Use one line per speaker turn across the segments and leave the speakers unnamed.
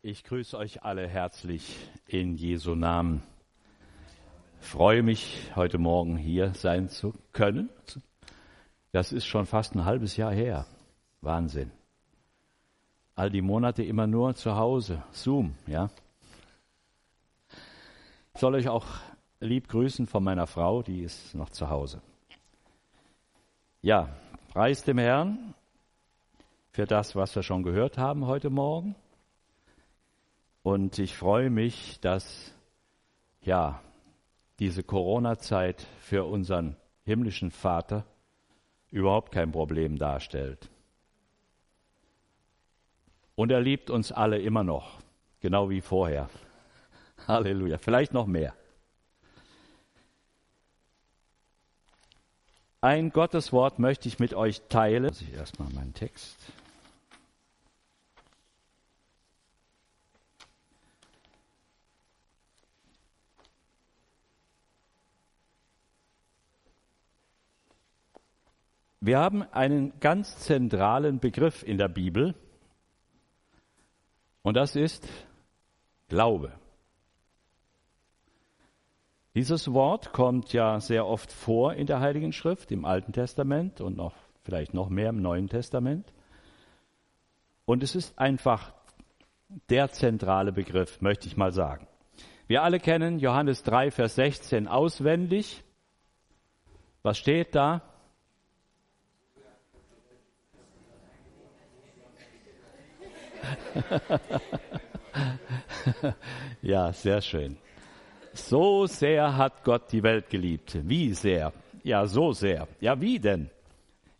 Ich grüße euch alle herzlich in Jesu Namen. freue mich, heute Morgen hier sein zu können. Das ist schon fast ein halbes Jahr her. Wahnsinn. All die Monate immer nur zu Hause. Zoom, ja. Ich soll euch auch lieb grüßen von meiner Frau, die ist noch zu Hause. Ja, preis dem Herrn für das, was wir schon gehört haben heute Morgen. Und ich freue mich, dass ja diese Corona-Zeit für unseren himmlischen Vater überhaupt kein Problem darstellt. Und er liebt uns alle immer noch, genau wie vorher. Halleluja, vielleicht noch mehr. Ein Gotteswort möchte ich mit euch teilen. Ich erstmal meinen Text. Wir haben einen ganz zentralen Begriff in der Bibel und das ist Glaube. Dieses Wort kommt ja sehr oft vor in der Heiligen Schrift, im Alten Testament und noch vielleicht noch mehr im Neuen Testament. Und es ist einfach der zentrale Begriff, möchte ich mal sagen. Wir alle kennen Johannes 3, Vers 16 auswendig. Was steht da? ja, sehr schön. So sehr hat Gott die Welt geliebt. Wie sehr? Ja, so sehr. Ja, wie denn?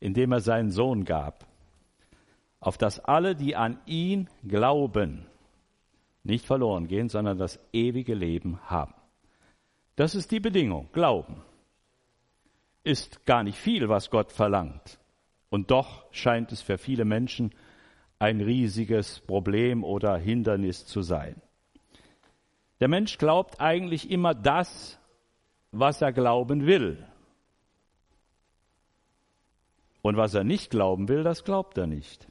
Indem er seinen Sohn gab. Auf dass alle, die an ihn glauben, nicht verloren gehen, sondern das ewige Leben haben. Das ist die Bedingung. Glauben. Ist gar nicht viel, was Gott verlangt. Und doch scheint es für viele Menschen ein riesiges Problem oder Hindernis zu sein. Der Mensch glaubt eigentlich immer das, was er glauben will. Und was er nicht glauben will, das glaubt er nicht.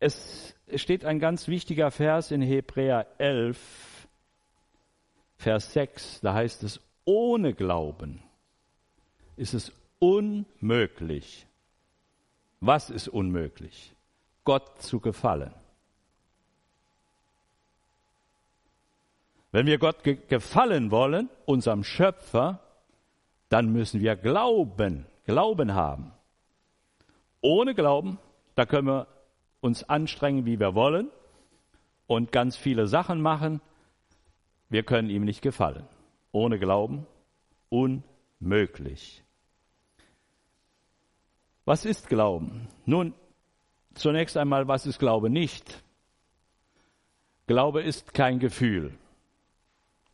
Es steht ein ganz wichtiger Vers in Hebräer 11, Vers 6, da heißt es, ohne Glauben ist es unmöglich. Was ist unmöglich? Gott zu gefallen. Wenn wir Gott ge gefallen wollen, unserem Schöpfer, dann müssen wir glauben, Glauben haben. Ohne Glauben, da können wir uns anstrengen, wie wir wollen und ganz viele Sachen machen. Wir können ihm nicht gefallen. Ohne Glauben unmöglich. Was ist Glauben? Nun, zunächst einmal, was ist Glaube nicht? Glaube ist kein Gefühl,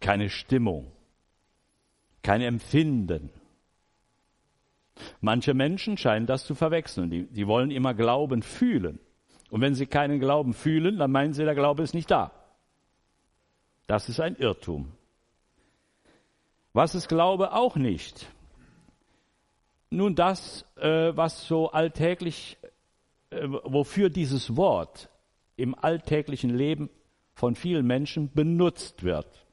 keine Stimmung, kein Empfinden. Manche Menschen scheinen das zu verwechseln. Die, die wollen immer Glauben fühlen. Und wenn sie keinen Glauben fühlen, dann meinen sie, der Glaube ist nicht da. Das ist ein Irrtum. Was ist Glaube auch nicht? Nun das, äh, was so alltäglich, äh, wofür dieses Wort im alltäglichen Leben von vielen Menschen benutzt wird.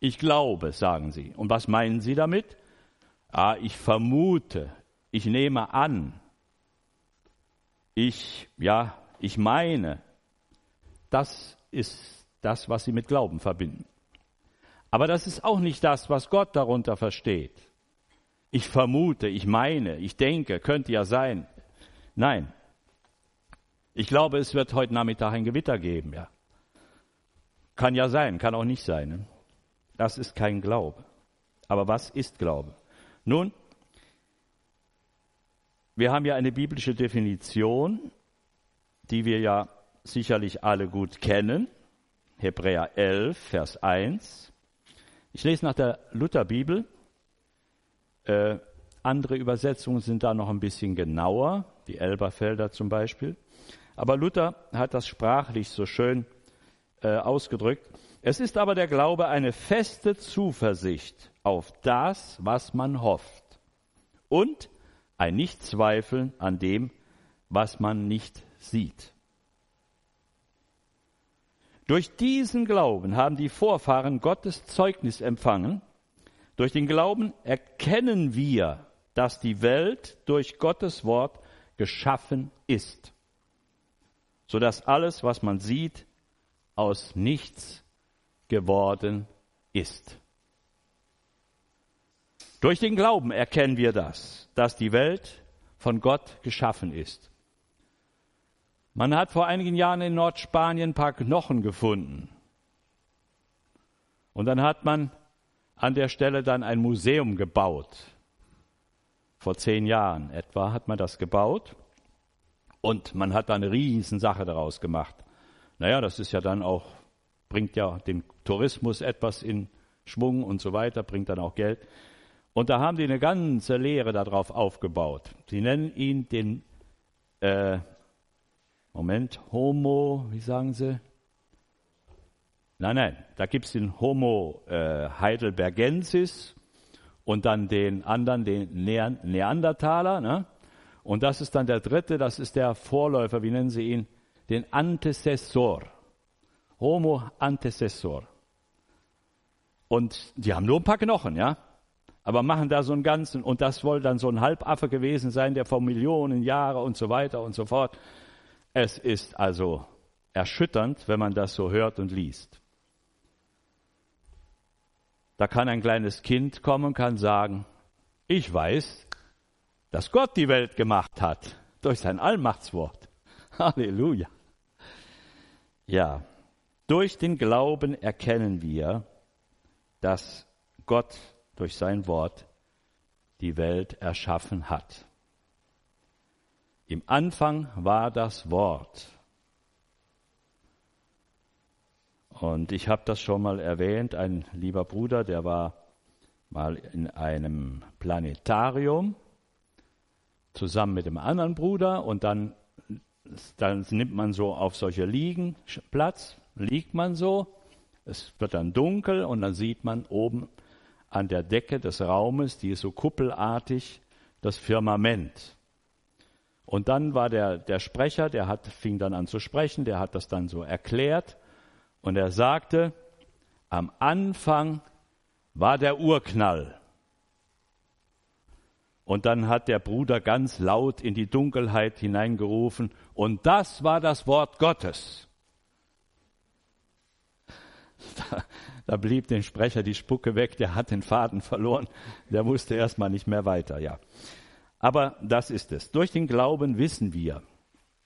Ich glaube, sagen sie. Und was meinen sie damit? Ah, ich vermute, ich nehme an, ich, ja, ich meine. Das ist das, was sie mit Glauben verbinden. Aber das ist auch nicht das, was Gott darunter versteht ich vermute, ich meine, ich denke, könnte ja sein. Nein. Ich glaube, es wird heute Nachmittag ein Gewitter geben, ja. Kann ja sein, kann auch nicht sein. Ne? Das ist kein Glaube. Aber was ist Glaube? Nun, wir haben ja eine biblische Definition, die wir ja sicherlich alle gut kennen. Hebräer 11, Vers 1. Ich lese nach der Lutherbibel. Äh, andere Übersetzungen sind da noch ein bisschen genauer, die Elberfelder zum Beispiel. Aber Luther hat das sprachlich so schön äh, ausgedrückt. Es ist aber der Glaube eine feste Zuversicht auf das, was man hofft und ein Nichtzweifeln an dem, was man nicht sieht. Durch diesen Glauben haben die Vorfahren Gottes Zeugnis empfangen. Durch den Glauben erkennen wir, dass die Welt durch Gottes Wort geschaffen ist, sodass alles, was man sieht, aus nichts geworden ist. Durch den Glauben erkennen wir das, dass die Welt von Gott geschaffen ist. Man hat vor einigen Jahren in Nordspanien ein paar Knochen gefunden. Und dann hat man an der Stelle dann ein Museum gebaut. Vor zehn Jahren etwa hat man das gebaut. Und man hat da eine Riesensache daraus gemacht. Naja, das ist ja dann auch, bringt ja den Tourismus etwas in Schwung und so weiter, bringt dann auch Geld. Und da haben die eine ganze Lehre darauf aufgebaut. Sie nennen ihn den, äh, Moment, Homo, wie sagen sie? Nein, nein, da gibt es den Homo äh, heidelbergensis und dann den anderen, den Neandertaler. Ne? Und das ist dann der dritte, das ist der Vorläufer, wie nennen sie ihn? Den Antecessor. Homo antecessor. Und die haben nur ein paar Knochen, ja? aber machen da so einen ganzen, und das soll dann so ein Halbaffe gewesen sein, der vor Millionen Jahre und so weiter und so fort. Es ist also erschütternd, wenn man das so hört und liest. Da kann ein kleines Kind kommen und kann sagen, ich weiß, dass Gott die Welt gemacht hat durch sein Allmachtswort. Halleluja. Ja, durch den Glauben erkennen wir, dass Gott durch sein Wort die Welt erschaffen hat. Im Anfang war das Wort. Und ich habe das schon mal erwähnt, ein lieber Bruder, der war mal in einem Planetarium zusammen mit einem anderen Bruder und dann, dann nimmt man so auf solche Liegen Platz, liegt man so, es wird dann dunkel und dann sieht man oben an der Decke des Raumes, die ist so kuppelartig, das Firmament. Und dann war der, der Sprecher, der hat, fing dann an zu sprechen, der hat das dann so erklärt und er sagte, am Anfang war der Urknall. Und dann hat der Bruder ganz laut in die Dunkelheit hineingerufen, und das war das Wort Gottes. Da, da blieb dem Sprecher die Spucke weg, der hat den Faden verloren, der wusste erstmal nicht mehr weiter, ja. Aber das ist es. Durch den Glauben wissen wir.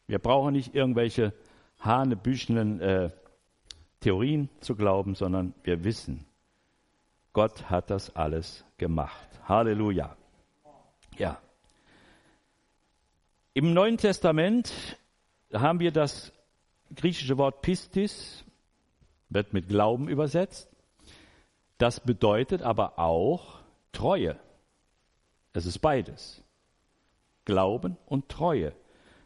Wir brauchen nicht irgendwelche hanebüchenen äh, Theorien zu glauben, sondern wir wissen, Gott hat das alles gemacht. Halleluja. Ja. Im Neuen Testament haben wir das griechische Wort Pistis, wird mit Glauben übersetzt. Das bedeutet aber auch Treue. Es ist beides. Glauben und Treue.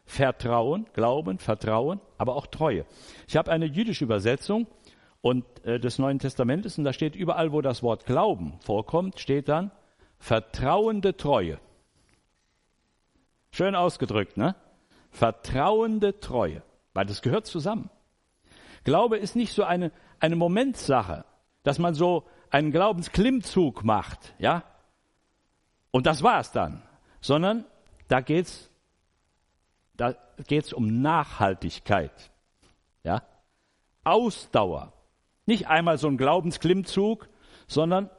Vertrauen, Glauben, Vertrauen, aber auch Treue. Ich habe eine jüdische Übersetzung und äh, des Neuen Testamentes und da steht überall, wo das Wort Glauben vorkommt, steht dann vertrauende Treue. Schön ausgedrückt, ne? Vertrauende Treue, weil das gehört zusammen. Glaube ist nicht so eine, eine Momentssache, dass man so einen Glaubensklimmzug macht, ja? Und das war's dann, sondern da geht's, da geht's um Nachhaltigkeit, ja? Ausdauer. Nicht einmal so ein Glaubensklimmzug, sondern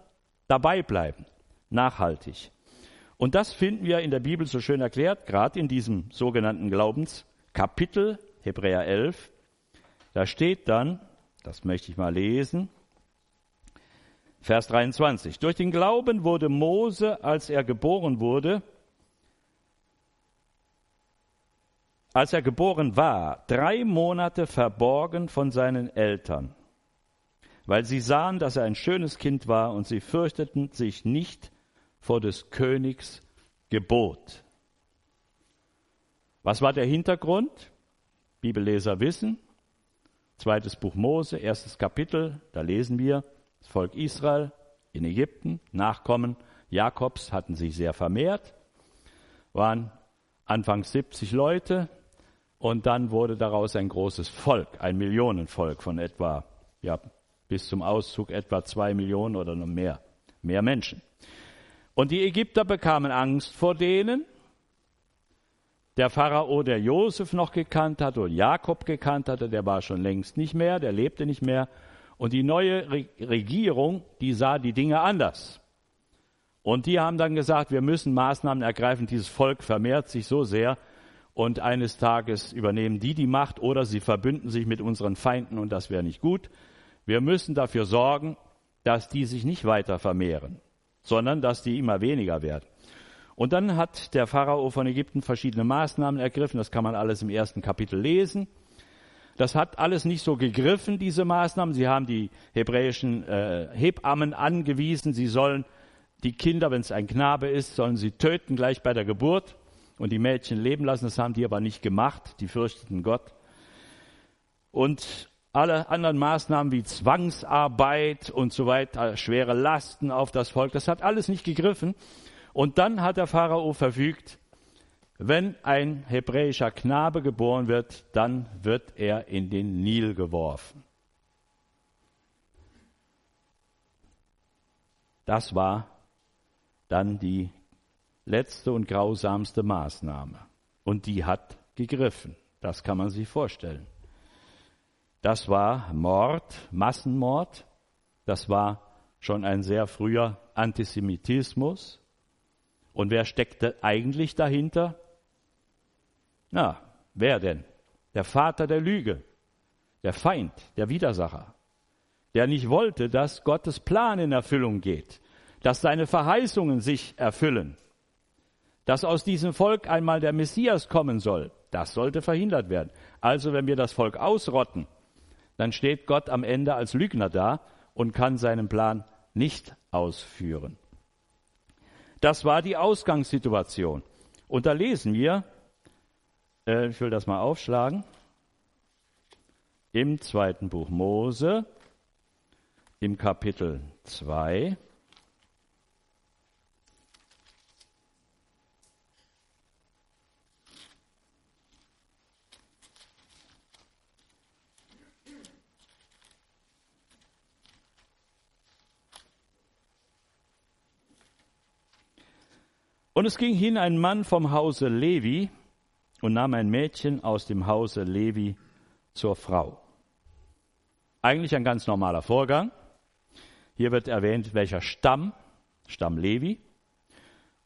dabei bleiben, nachhaltig. Und das finden wir in der Bibel so schön erklärt, gerade in diesem sogenannten Glaubenskapitel, Hebräer 11. Da steht dann, das möchte ich mal lesen, Vers 23. Durch den Glauben wurde Mose, als er geboren wurde, als er geboren war, drei Monate verborgen von seinen Eltern, weil sie sahen, dass er ein schönes Kind war und sie fürchteten sich nicht vor des Königs Gebot. Was war der Hintergrund? Bibelleser wissen. Zweites Buch Mose, erstes Kapitel, da lesen wir, das Volk Israel in Ägypten, Nachkommen Jakobs hatten sich sehr vermehrt, waren anfangs 70 Leute und dann wurde daraus ein großes Volk, ein Millionenvolk von etwa, ja, bis zum Auszug etwa zwei Millionen oder noch mehr, mehr Menschen. Und die Ägypter bekamen Angst vor denen. Der Pharao, der Josef noch gekannt hatte und Jakob gekannt hatte, der war schon längst nicht mehr, der lebte nicht mehr. Und die neue Regierung, die sah die Dinge anders. Und die haben dann gesagt, wir müssen Maßnahmen ergreifen. Dieses Volk vermehrt sich so sehr. Und eines Tages übernehmen die die Macht oder sie verbünden sich mit unseren Feinden und das wäre nicht gut. Wir müssen dafür sorgen, dass die sich nicht weiter vermehren sondern dass die immer weniger werden. Und dann hat der Pharao von Ägypten verschiedene Maßnahmen ergriffen. Das kann man alles im ersten Kapitel lesen. Das hat alles nicht so gegriffen, diese Maßnahmen. Sie haben die hebräischen äh, Hebammen angewiesen, sie sollen die Kinder, wenn es ein Knabe ist, sollen sie töten gleich bei der Geburt und die Mädchen leben lassen. Das haben die aber nicht gemacht. Die fürchteten Gott. Und alle anderen Maßnahmen wie Zwangsarbeit und so weiter, schwere Lasten auf das Volk, das hat alles nicht gegriffen. Und dann hat der Pharao verfügt, wenn ein hebräischer Knabe geboren wird, dann wird er in den Nil geworfen. Das war dann die letzte und grausamste Maßnahme. Und die hat gegriffen. Das kann man sich vorstellen. Das war Mord, Massenmord. Das war schon ein sehr früher Antisemitismus. Und wer steckte eigentlich dahinter? Na, wer denn? Der Vater der Lüge, der Feind, der Widersacher, der nicht wollte, dass Gottes Plan in Erfüllung geht, dass seine Verheißungen sich erfüllen, dass aus diesem Volk einmal der Messias kommen soll. Das sollte verhindert werden. Also wenn wir das Volk ausrotten, dann steht Gott am Ende als Lügner da und kann seinen Plan nicht ausführen. Das war die Ausgangssituation. Und da lesen wir, äh, ich will das mal aufschlagen, im zweiten Buch Mose, im Kapitel 2, Und es ging hin ein Mann vom Hause Levi und nahm ein Mädchen aus dem Hause Levi zur Frau. Eigentlich ein ganz normaler Vorgang. Hier wird erwähnt, welcher Stamm, Stamm Levi.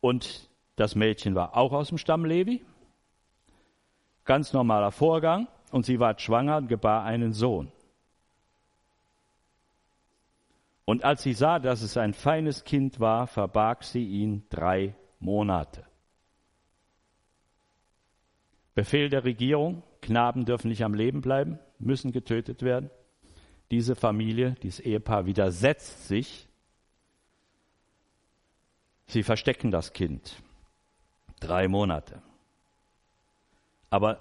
Und das Mädchen war auch aus dem Stamm Levi. Ganz normaler Vorgang. Und sie war schwanger und gebar einen Sohn. Und als sie sah, dass es ein feines Kind war, verbarg sie ihn drei Monate. Befehl der Regierung, Knaben dürfen nicht am Leben bleiben, müssen getötet werden. Diese Familie, dieses Ehepaar widersetzt sich. Sie verstecken das Kind. Drei Monate. Aber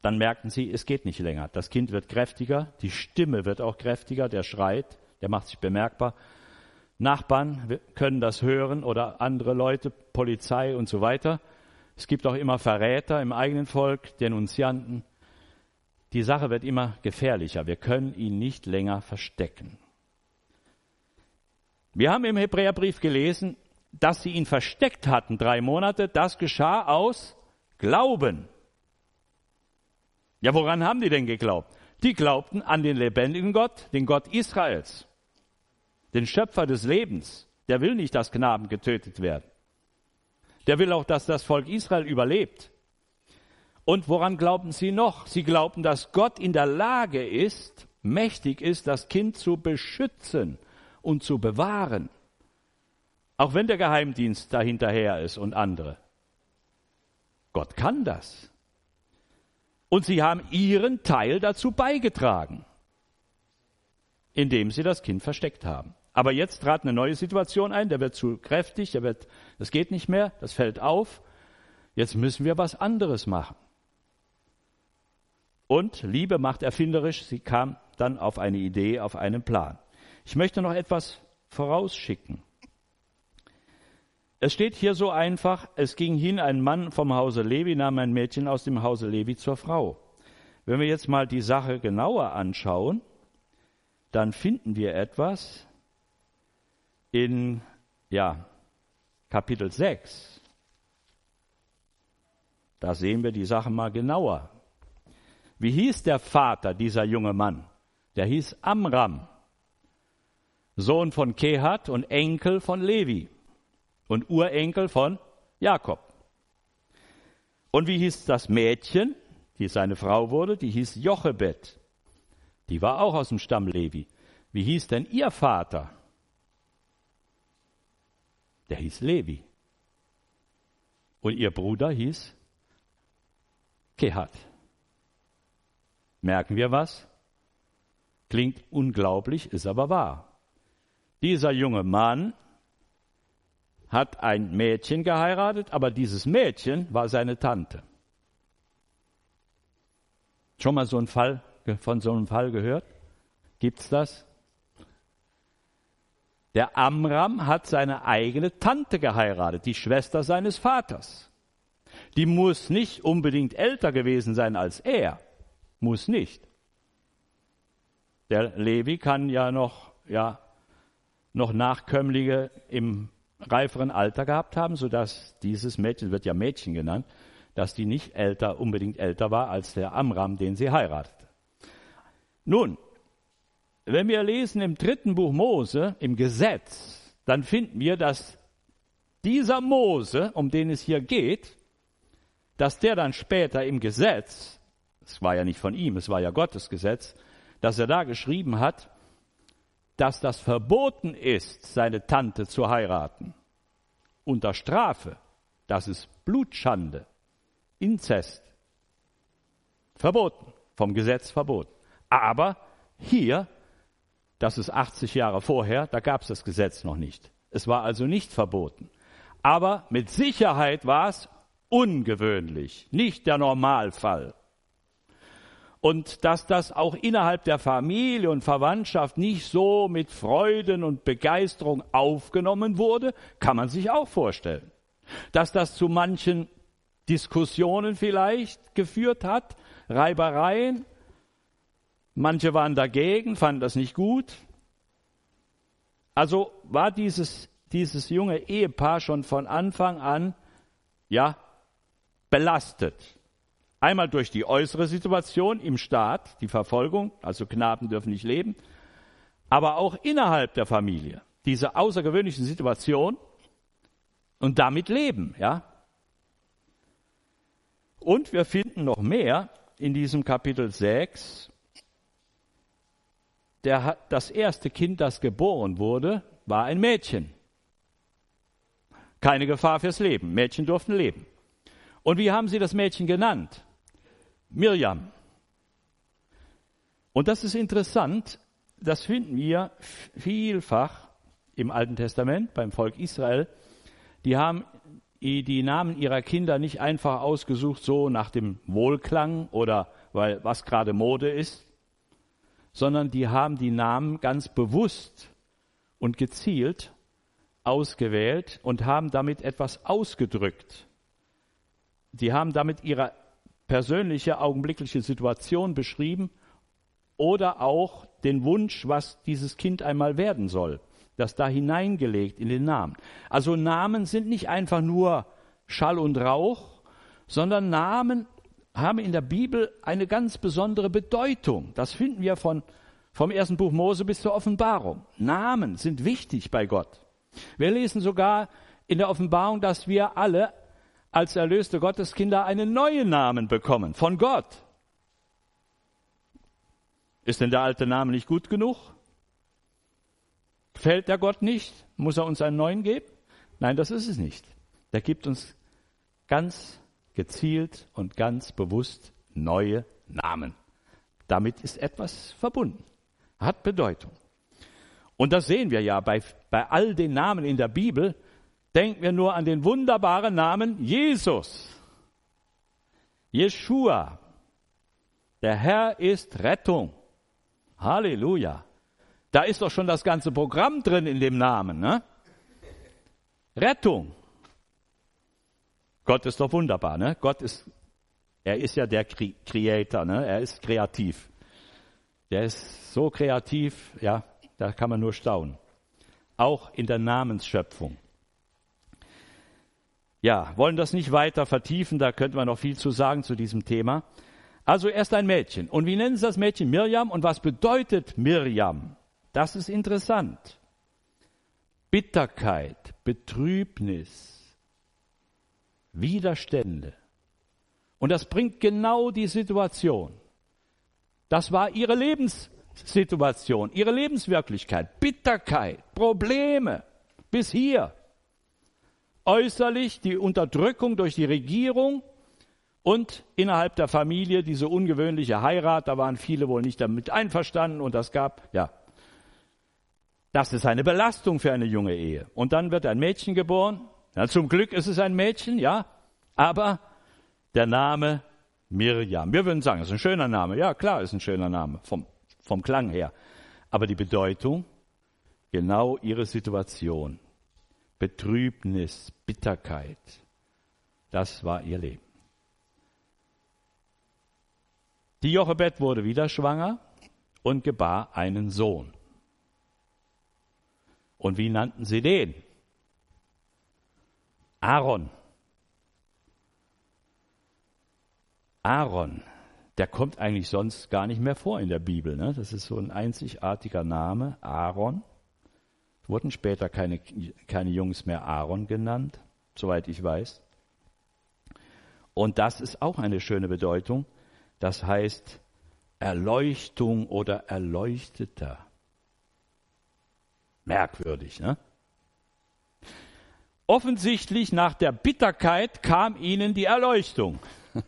dann merken sie, es geht nicht länger. Das Kind wird kräftiger, die Stimme wird auch kräftiger, der schreit, der macht sich bemerkbar. Nachbarn können das hören oder andere Leute, Polizei und so weiter. Es gibt auch immer Verräter im eigenen Volk, Denunzianten. Die Sache wird immer gefährlicher. Wir können ihn nicht länger verstecken. Wir haben im Hebräerbrief gelesen, dass sie ihn versteckt hatten drei Monate. Das geschah aus Glauben. Ja, woran haben die denn geglaubt? Die glaubten an den lebendigen Gott, den Gott Israels den Schöpfer des Lebens, der will nicht, dass Knaben getötet werden. Der will auch, dass das Volk Israel überlebt. Und woran glauben sie noch? Sie glauben, dass Gott in der Lage ist, mächtig ist, das Kind zu beschützen und zu bewahren. Auch wenn der Geheimdienst dahinterher ist und andere. Gott kann das. Und sie haben ihren Teil dazu beigetragen, indem sie das Kind versteckt haben. Aber jetzt trat eine neue Situation ein, der wird zu kräftig, der wird, das geht nicht mehr, das fällt auf. Jetzt müssen wir was anderes machen. Und Liebe macht erfinderisch, sie kam dann auf eine Idee, auf einen Plan. Ich möchte noch etwas vorausschicken. Es steht hier so einfach, es ging hin ein Mann vom Hause Levi, nahm ein Mädchen aus dem Hause Levi zur Frau. Wenn wir jetzt mal die Sache genauer anschauen, dann finden wir etwas in ja, Kapitel 6. Da sehen wir die Sache mal genauer. Wie hieß der Vater dieser junge Mann? Der hieß Amram, Sohn von Kehat und Enkel von Levi und Urenkel von Jakob. Und wie hieß das Mädchen, die seine Frau wurde? Die hieß Jochebed. Die war auch aus dem Stamm Levi. Wie hieß denn ihr Vater? Der hieß Levi. Und ihr Bruder hieß Kehat. Merken wir was? Klingt unglaublich, ist aber wahr. Dieser junge Mann hat ein Mädchen geheiratet, aber dieses Mädchen war seine Tante. Schon mal so ein Fall, von so einem Fall gehört? Gibt's das? Der Amram hat seine eigene Tante geheiratet, die Schwester seines Vaters. Die muss nicht unbedingt älter gewesen sein als er. Muss nicht. Der Levi kann ja noch, ja, noch Nachkömmlinge im reiferen Alter gehabt haben, sodass dieses Mädchen, wird ja Mädchen genannt, dass die nicht älter, unbedingt älter war als der Amram, den sie heiratete. Nun, wenn wir lesen im dritten Buch Mose, im Gesetz, dann finden wir, dass dieser Mose, um den es hier geht, dass der dann später im Gesetz, es war ja nicht von ihm, es war ja Gottes Gesetz, dass er da geschrieben hat, dass das verboten ist, seine Tante zu heiraten. Unter Strafe. Das ist Blutschande. Inzest. Verboten. Vom Gesetz verboten. Aber hier das ist 80 Jahre vorher, da gab es das Gesetz noch nicht. Es war also nicht verboten. Aber mit Sicherheit war es ungewöhnlich, nicht der Normalfall. Und dass das auch innerhalb der Familie und Verwandtschaft nicht so mit Freuden und Begeisterung aufgenommen wurde, kann man sich auch vorstellen. Dass das zu manchen Diskussionen vielleicht geführt hat, Reibereien, Manche waren dagegen, fanden das nicht gut. Also war dieses, dieses junge Ehepaar schon von Anfang an, ja, belastet. Einmal durch die äußere Situation im Staat, die Verfolgung, also Knaben dürfen nicht leben, aber auch innerhalb der Familie, diese außergewöhnliche Situation und damit leben, ja. Und wir finden noch mehr in diesem Kapitel 6, der, das erste Kind, das geboren wurde, war ein Mädchen. Keine Gefahr fürs Leben. Mädchen durften leben. Und wie haben sie das Mädchen genannt? Mirjam. Und das ist interessant, das finden wir vielfach im Alten Testament beim Volk Israel. Die haben die Namen ihrer Kinder nicht einfach ausgesucht, so nach dem Wohlklang oder weil was gerade Mode ist, sondern die haben die Namen ganz bewusst und gezielt ausgewählt und haben damit etwas ausgedrückt. Sie haben damit ihre persönliche augenblickliche Situation beschrieben oder auch den Wunsch, was dieses Kind einmal werden soll, das da hineingelegt in den Namen. Also Namen sind nicht einfach nur Schall und Rauch, sondern Namen haben in der Bibel eine ganz besondere Bedeutung. Das finden wir von, vom ersten Buch Mose bis zur Offenbarung. Namen sind wichtig bei Gott. Wir lesen sogar in der Offenbarung, dass wir alle als erlöste Gotteskinder einen neuen Namen bekommen von Gott. Ist denn der alte Name nicht gut genug? Gefällt der Gott nicht? Muss er uns einen neuen geben? Nein, das ist es nicht. Der gibt uns ganz gezielt und ganz bewusst neue Namen. Damit ist etwas verbunden, hat Bedeutung. Und das sehen wir ja bei, bei all den Namen in der Bibel. Denken wir nur an den wunderbaren Namen Jesus. Jeshua. Der Herr ist Rettung. Halleluja. Da ist doch schon das ganze Programm drin in dem Namen. Ne? Rettung. Gott ist doch wunderbar, ne? Gott ist, er ist ja der Creator, ne? Er ist kreativ. Der ist so kreativ, ja, da kann man nur staunen. Auch in der Namensschöpfung. Ja, wollen das nicht weiter vertiefen, da könnte man noch viel zu sagen zu diesem Thema. Also erst ein Mädchen. Und wie nennen Sie das Mädchen? Mirjam. Und was bedeutet Mirjam? Das ist interessant. Bitterkeit, Betrübnis, Widerstände. Und das bringt genau die Situation. Das war ihre Lebenssituation, ihre Lebenswirklichkeit. Bitterkeit, Probleme bis hier. Äußerlich die Unterdrückung durch die Regierung, und innerhalb der Familie diese ungewöhnliche Heirat, da waren viele wohl nicht damit einverstanden und das gab, ja. Das ist eine Belastung für eine junge Ehe. Und dann wird ein Mädchen geboren. Ja, zum Glück ist es ein Mädchen, ja. Aber der Name Mirjam. Wir würden sagen, es ist ein schöner Name. Ja, klar, ist ein schöner Name vom, vom Klang her. Aber die Bedeutung, genau ihre Situation. Betrübnis, Bitterkeit. Das war ihr Leben. Die Jochebed wurde wieder schwanger und gebar einen Sohn. Und wie nannten sie den? Aaron. Aaron, der kommt eigentlich sonst gar nicht mehr vor in der Bibel. Ne? Das ist so ein einzigartiger Name, Aaron. Wurden später keine, keine Jungs mehr Aaron genannt, soweit ich weiß. Und das ist auch eine schöne Bedeutung. Das heißt Erleuchtung oder Erleuchteter. Merkwürdig, ne? Offensichtlich nach der Bitterkeit kam ihnen die Erleuchtung.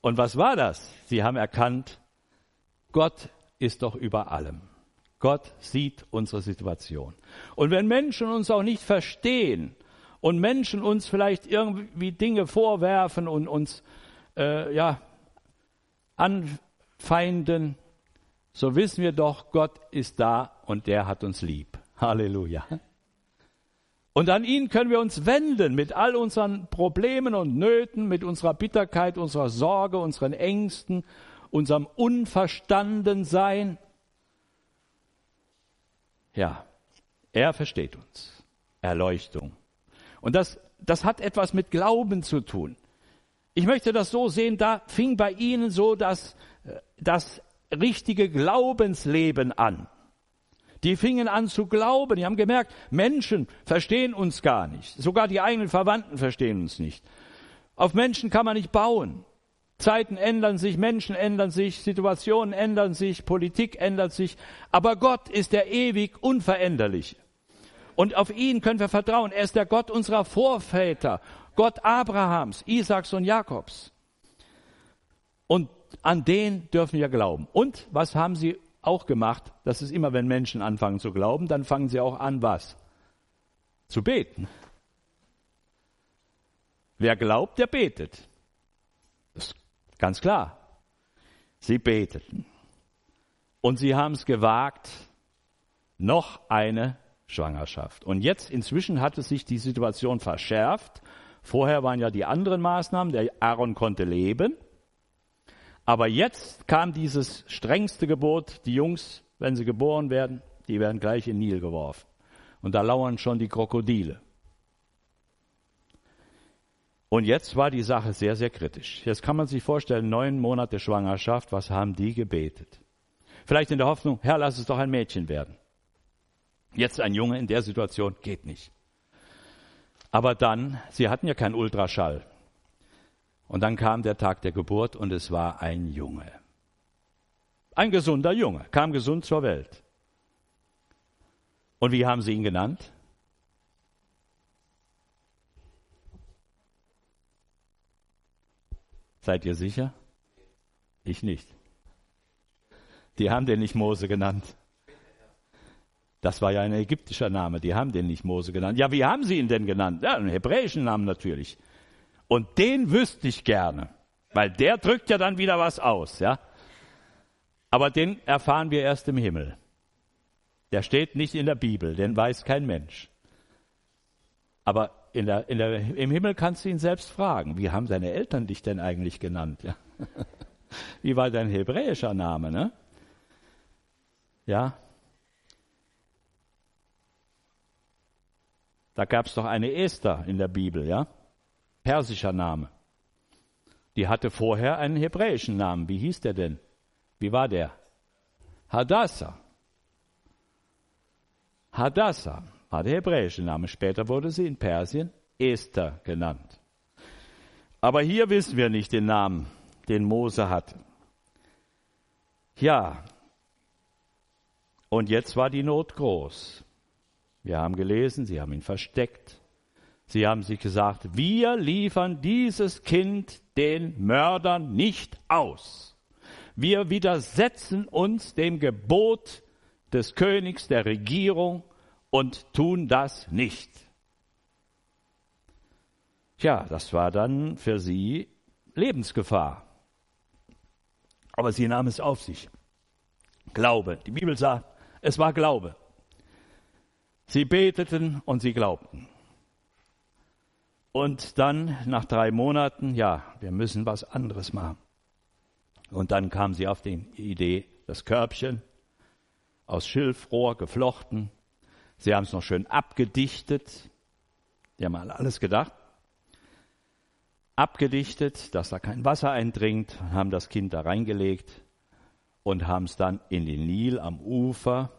Und was war das? Sie haben erkannt, Gott ist doch über allem. Gott sieht unsere Situation. Und wenn Menschen uns auch nicht verstehen und Menschen uns vielleicht irgendwie Dinge vorwerfen und uns äh, ja, anfeinden, so wissen wir doch, Gott ist da und der hat uns lieb. Halleluja. Und an ihn können wir uns wenden mit all unseren Problemen und Nöten, mit unserer Bitterkeit, unserer Sorge, unseren Ängsten, unserem Unverstandensein. Ja, er versteht uns. Erleuchtung. Und das, das hat etwas mit Glauben zu tun. Ich möchte das so sehen, da fing bei ihnen so das, das richtige Glaubensleben an. Die fingen an zu glauben. Die haben gemerkt, Menschen verstehen uns gar nicht. Sogar die eigenen Verwandten verstehen uns nicht. Auf Menschen kann man nicht bauen. Zeiten ändern sich, Menschen ändern sich, Situationen ändern sich, Politik ändert sich. Aber Gott ist der ewig Unveränderliche. Und auf ihn können wir vertrauen. Er ist der Gott unserer Vorväter Gott Abrahams, Isaaks und Jakobs. Und an den dürfen wir glauben. Und was haben sie auch gemacht? Das ist immer, wenn Menschen anfangen zu glauben, dann fangen sie auch an, was? Zu beten. Wer glaubt, der betet. Das ist ganz klar. Sie beteten. Und sie haben es gewagt, noch eine Schwangerschaft. Und jetzt inzwischen hatte sich die Situation verschärft Vorher waren ja die anderen Maßnahmen, der Aaron konnte leben. Aber jetzt kam dieses strengste Gebot, die Jungs, wenn sie geboren werden, die werden gleich in Nil geworfen. Und da lauern schon die Krokodile. Und jetzt war die Sache sehr, sehr kritisch. Jetzt kann man sich vorstellen, neun Monate Schwangerschaft, was haben die gebetet? Vielleicht in der Hoffnung, Herr, lass es doch ein Mädchen werden. Jetzt ein Junge in der Situation geht nicht. Aber dann, sie hatten ja keinen Ultraschall. Und dann kam der Tag der Geburt und es war ein Junge. Ein gesunder Junge, kam gesund zur Welt. Und wie haben sie ihn genannt? Seid ihr sicher? Ich nicht. Die haben den nicht Mose genannt. Das war ja ein ägyptischer Name, die haben den nicht Mose genannt. Ja, wie haben sie ihn denn genannt? Ja, einen hebräischen Namen natürlich. Und den wüsste ich gerne, weil der drückt ja dann wieder was aus, ja. Aber den erfahren wir erst im Himmel. Der steht nicht in der Bibel, den weiß kein Mensch. Aber in der, in der, im Himmel kannst du ihn selbst fragen, wie haben deine Eltern dich denn eigentlich genannt? Ja? Wie war dein hebräischer Name? Ne? Ja. Da gab es doch eine Esther in der Bibel, ja? Persischer Name. Die hatte vorher einen hebräischen Namen. Wie hieß der denn? Wie war der? Hadassah. Hadassah war der hebräische Name. Später wurde sie in Persien Esther genannt. Aber hier wissen wir nicht den Namen, den Mose hatte. Ja, und jetzt war die Not groß. Wir haben gelesen, sie haben ihn versteckt. Sie haben sich gesagt, wir liefern dieses Kind den Mördern nicht aus. Wir widersetzen uns dem Gebot des Königs, der Regierung und tun das nicht. Tja, das war dann für sie Lebensgefahr. Aber sie nahm es auf sich. Glaube. Die Bibel sagt, es war Glaube. Sie beteten und sie glaubten. Und dann nach drei Monaten, ja, wir müssen was anderes machen. Und dann kam sie auf die Idee, das Körbchen aus Schilfrohr geflochten. Sie haben es noch schön abgedichtet. Die haben an alles gedacht. Abgedichtet, dass da kein Wasser eindringt, haben das Kind da reingelegt und haben es dann in den Nil am Ufer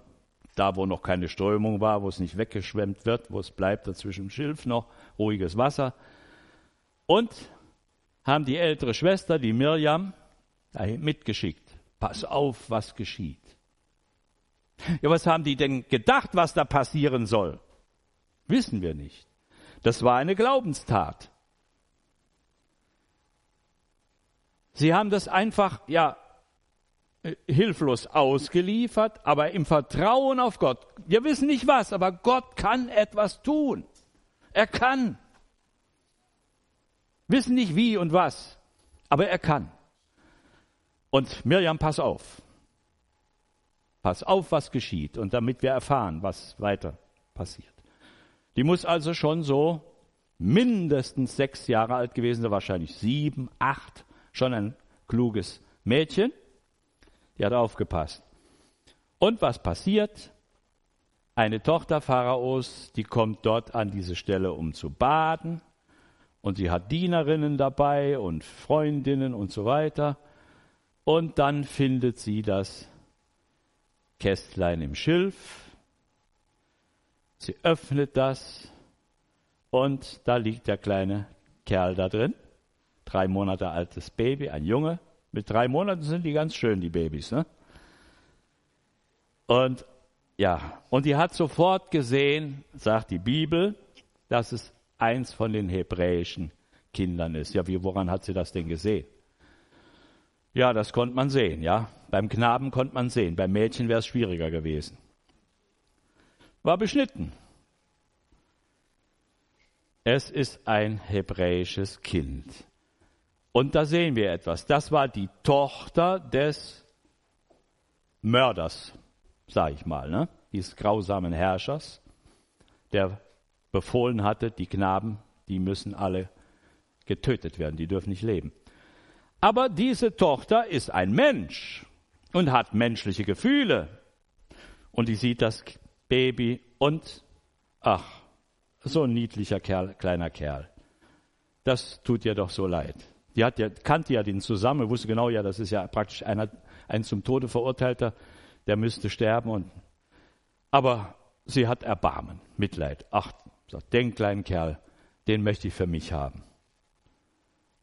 da wo noch keine Strömung war, wo es nicht weggeschwemmt wird, wo es bleibt, dazwischen Schilf noch, ruhiges Wasser. Und haben die ältere Schwester, die Mirjam, mitgeschickt. Pass auf, was geschieht. Ja, was haben die denn gedacht, was da passieren soll? Wissen wir nicht. Das war eine Glaubenstat. Sie haben das einfach, ja, hilflos ausgeliefert, aber im Vertrauen auf Gott. Wir wissen nicht was, aber Gott kann etwas tun. Er kann. Wissen nicht wie und was, aber er kann. Und Mirjam, pass auf. Pass auf, was geschieht und damit wir erfahren, was weiter passiert. Die muss also schon so mindestens sechs Jahre alt gewesen sein, wahrscheinlich sieben, acht, schon ein kluges Mädchen. Die hat aufgepasst. Und was passiert? Eine Tochter Pharaos, die kommt dort an diese Stelle, um zu baden. Und sie hat Dienerinnen dabei und Freundinnen und so weiter. Und dann findet sie das Kästlein im Schilf. Sie öffnet das und da liegt der kleine Kerl da drin. Drei Monate altes Baby, ein Junge. Mit drei Monaten sind die ganz schön, die Babys. Ne? Und ja, und die hat sofort gesehen, sagt die Bibel, dass es eins von den hebräischen Kindern ist. Ja, wie, woran hat sie das denn gesehen? Ja, das konnte man sehen, ja. Beim Knaben konnte man sehen, beim Mädchen wäre es schwieriger gewesen. War beschnitten. Es ist ein hebräisches Kind. Und da sehen wir etwas. Das war die Tochter des Mörders, sage ich mal, ne? dieses grausamen Herrschers, der befohlen hatte, die Knaben, die müssen alle getötet werden, die dürfen nicht leben. Aber diese Tochter ist ein Mensch und hat menschliche Gefühle. Und die sieht das Baby und, ach, so ein niedlicher Kerl, kleiner Kerl. Das tut ihr doch so leid. Die hat ja, kannte ja den zusammen, wusste genau, ja, das ist ja praktisch einer, ein zum Tode verurteilter, der müsste sterben. Und, aber sie hat Erbarmen, Mitleid. Ach, sagt, den kleinen Kerl, den möchte ich für mich haben.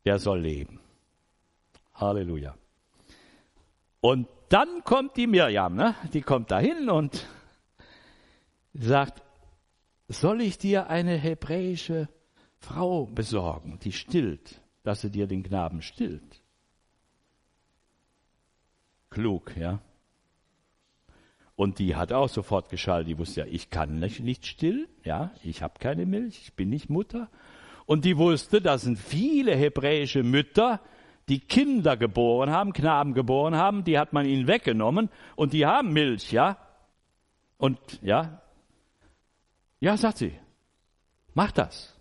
Der soll leben. Halleluja. Und dann kommt die Mirjam, ne? die kommt dahin und sagt, soll ich dir eine hebräische Frau besorgen, die stillt? Dass er dir den Knaben stillt. Klug, ja. Und die hat auch sofort geschaltet. Die wusste ja, ich kann nicht stillen, ja, ich habe keine Milch, ich bin nicht Mutter. Und die wusste, da sind viele hebräische Mütter, die Kinder geboren haben, Knaben geboren haben, die hat man ihnen weggenommen und die haben Milch, ja. Und ja, ja, sagt sie, mach das.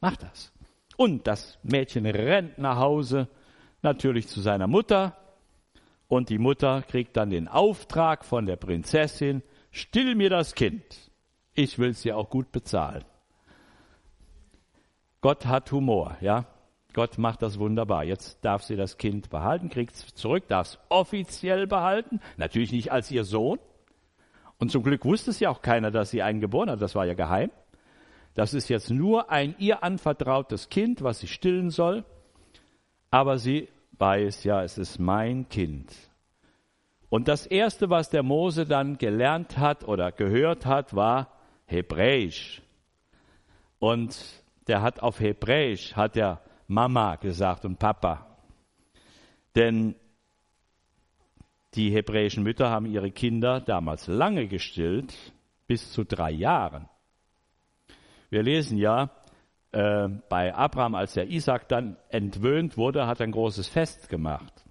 Mach das. Und das Mädchen rennt nach Hause, natürlich zu seiner Mutter. Und die Mutter kriegt dann den Auftrag von der Prinzessin, still mir das Kind. Ich will es dir auch gut bezahlen. Gott hat Humor, ja. Gott macht das wunderbar. Jetzt darf sie das Kind behalten, kriegt es zurück, darf es offiziell behalten. Natürlich nicht als ihr Sohn. Und zum Glück wusste es ja auch keiner, dass sie einen geboren hat. Das war ja geheim. Das ist jetzt nur ein ihr anvertrautes Kind, was sie stillen soll. Aber sie weiß, ja, es ist mein Kind. Und das erste, was der Mose dann gelernt hat oder gehört hat, war Hebräisch. Und der hat auf Hebräisch, hat er Mama gesagt und Papa. Denn die hebräischen Mütter haben ihre Kinder damals lange gestillt, bis zu drei Jahren. Wir lesen ja, äh, bei Abraham, als der Isaac dann entwöhnt wurde, hat er ein großes Fest gemacht.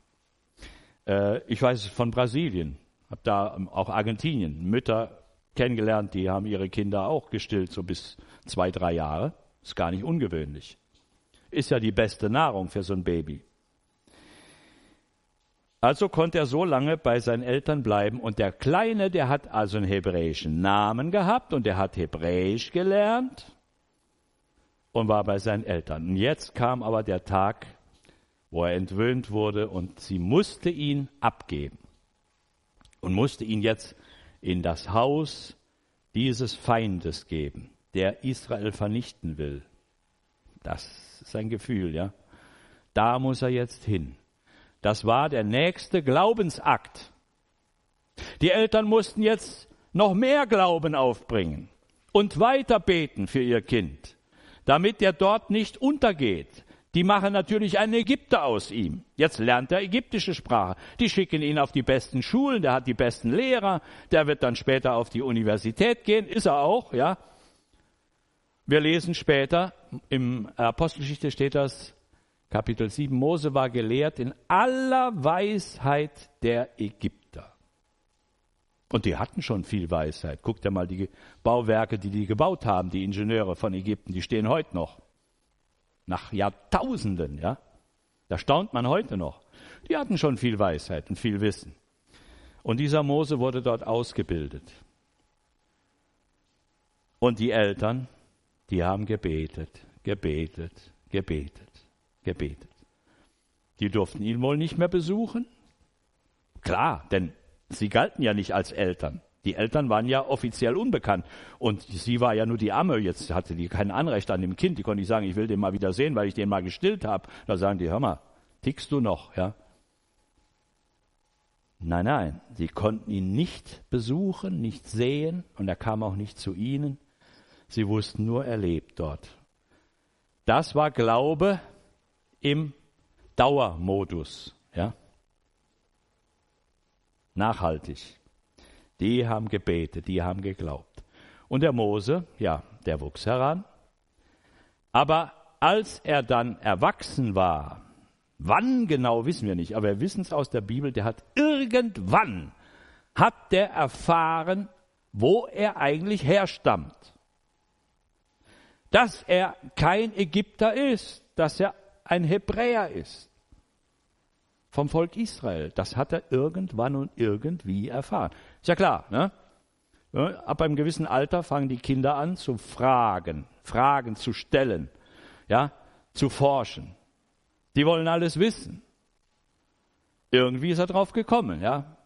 Äh, ich weiß es von Brasilien, habe da auch Argentinien Mütter kennengelernt, die haben ihre Kinder auch gestillt, so bis zwei, drei Jahre. Ist gar nicht ungewöhnlich. Ist ja die beste Nahrung für so ein Baby. Also konnte er so lange bei seinen Eltern bleiben und der Kleine, der hat also einen hebräischen Namen gehabt und er hat Hebräisch gelernt und war bei seinen Eltern. Und jetzt kam aber der Tag, wo er entwöhnt wurde und sie musste ihn abgeben und musste ihn jetzt in das Haus dieses Feindes geben, der Israel vernichten will. Das ist ein Gefühl, ja. Da muss er jetzt hin. Das war der nächste Glaubensakt. Die Eltern mussten jetzt noch mehr Glauben aufbringen und weiter beten für ihr Kind, damit er dort nicht untergeht. Die machen natürlich einen Ägypter aus ihm. Jetzt lernt er ägyptische Sprache. Die schicken ihn auf die besten Schulen, der hat die besten Lehrer, der wird dann später auf die Universität gehen, ist er auch, ja. Wir lesen später, im Apostelgeschichte steht das, Kapitel 7, Mose war gelehrt in aller Weisheit der Ägypter. Und die hatten schon viel Weisheit. Guckt ja mal die Bauwerke, die die gebaut haben, die Ingenieure von Ägypten, die stehen heute noch. Nach Jahrtausenden, ja. Da staunt man heute noch. Die hatten schon viel Weisheit und viel Wissen. Und dieser Mose wurde dort ausgebildet. Und die Eltern, die haben gebetet, gebetet, gebetet gebetet. Die durften ihn wohl nicht mehr besuchen. Klar, denn sie galten ja nicht als Eltern. Die Eltern waren ja offiziell unbekannt. Und sie war ja nur die Amme. Jetzt hatte die kein Anrecht an dem Kind. Die konnte nicht sagen, ich will den mal wieder sehen, weil ich den mal gestillt habe. Da sagen die, hör mal, tickst du noch, ja? Nein, nein, sie konnten ihn nicht besuchen, nicht sehen und er kam auch nicht zu ihnen. Sie wussten nur, er lebt dort. Das war Glaube, im Dauermodus. Ja? Nachhaltig. Die haben gebetet, die haben geglaubt. Und der Mose, ja, der wuchs heran. Aber als er dann erwachsen war, wann genau wissen wir nicht, aber wir wissen es aus der Bibel, der hat irgendwann, hat der erfahren, wo er eigentlich herstammt. Dass er kein Ägypter ist, dass er ein Hebräer ist. Vom Volk Israel. Das hat er irgendwann und irgendwie erfahren. Ist ja klar, ne? Ab einem gewissen Alter fangen die Kinder an zu fragen, Fragen zu stellen, ja, zu forschen. Die wollen alles wissen. Irgendwie ist er drauf gekommen, ja.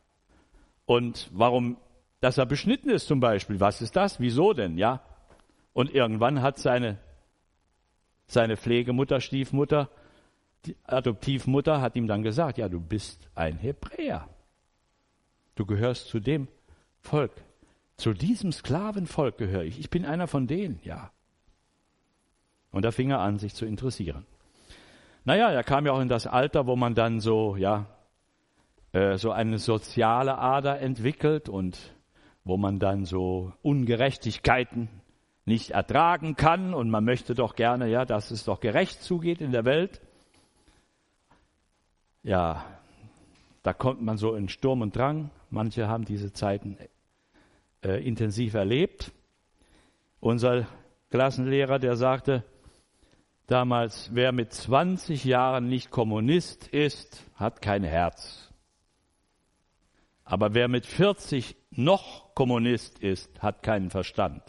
Und warum, dass er beschnitten ist zum Beispiel, was ist das? Wieso denn, ja? Und irgendwann hat seine seine Pflegemutter, Stiefmutter, die Adoptivmutter hat ihm dann gesagt, ja, du bist ein Hebräer. Du gehörst zu dem Volk. Zu diesem Sklavenvolk gehöre ich. Ich bin einer von denen, ja. Und da fing er an, sich zu interessieren. Naja, er kam ja auch in das Alter, wo man dann so, ja, äh, so eine soziale Ader entwickelt und wo man dann so Ungerechtigkeiten nicht ertragen kann und man möchte doch gerne, ja, dass es doch gerecht zugeht in der Welt. Ja, da kommt man so in Sturm und Drang. Manche haben diese Zeiten äh, intensiv erlebt. Unser Klassenlehrer, der sagte, damals, wer mit 20 Jahren nicht Kommunist ist, hat kein Herz. Aber wer mit 40 noch Kommunist ist, hat keinen Verstand.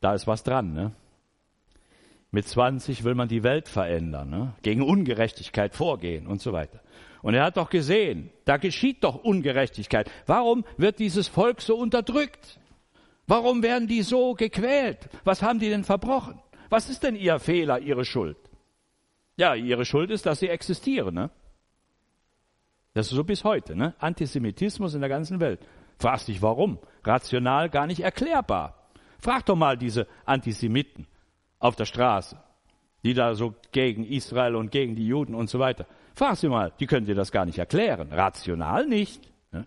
Da ist was dran, ne? Mit 20 will man die Welt verändern, ne? gegen Ungerechtigkeit vorgehen und so weiter. Und er hat doch gesehen, da geschieht doch Ungerechtigkeit. Warum wird dieses Volk so unterdrückt? Warum werden die so gequält? Was haben die denn verbrochen? Was ist denn ihr Fehler, ihre Schuld? Ja, ihre Schuld ist, dass sie existieren. Ne? Das ist so bis heute. Ne? Antisemitismus in der ganzen Welt. Fragst dich warum? Rational gar nicht erklärbar. Frag doch mal diese Antisemiten auf der Straße, die da so gegen Israel und gegen die Juden und so weiter. Frag sie mal, die können dir das gar nicht erklären. Rational nicht. Ne?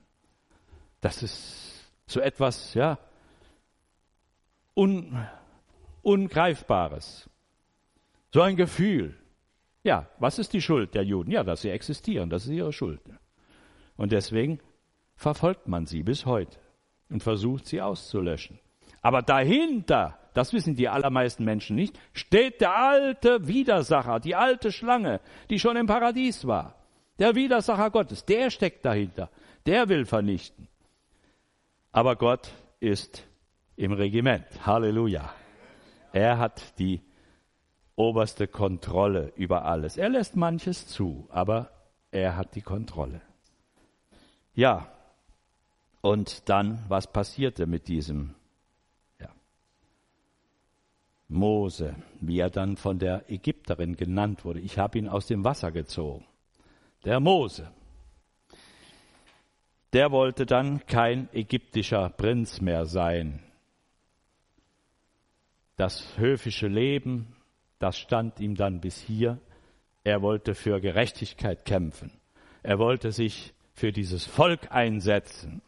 Das ist so etwas, ja, un, Ungreifbares. So ein Gefühl. Ja, was ist die Schuld der Juden? Ja, dass sie existieren, das ist ihre Schuld. Und deswegen verfolgt man sie bis heute und versucht sie auszulöschen. Aber dahinter, das wissen die allermeisten Menschen nicht, steht der alte Widersacher, die alte Schlange, die schon im Paradies war. Der Widersacher Gottes, der steckt dahinter. Der will vernichten. Aber Gott ist im Regiment. Halleluja. Er hat die oberste Kontrolle über alles. Er lässt manches zu, aber er hat die Kontrolle. Ja, und dann, was passierte mit diesem Mose, wie er dann von der Ägypterin genannt wurde. Ich habe ihn aus dem Wasser gezogen. Der Mose. Der wollte dann kein ägyptischer Prinz mehr sein. Das höfische Leben, das stand ihm dann bis hier. Er wollte für Gerechtigkeit kämpfen. Er wollte sich für dieses Volk einsetzen.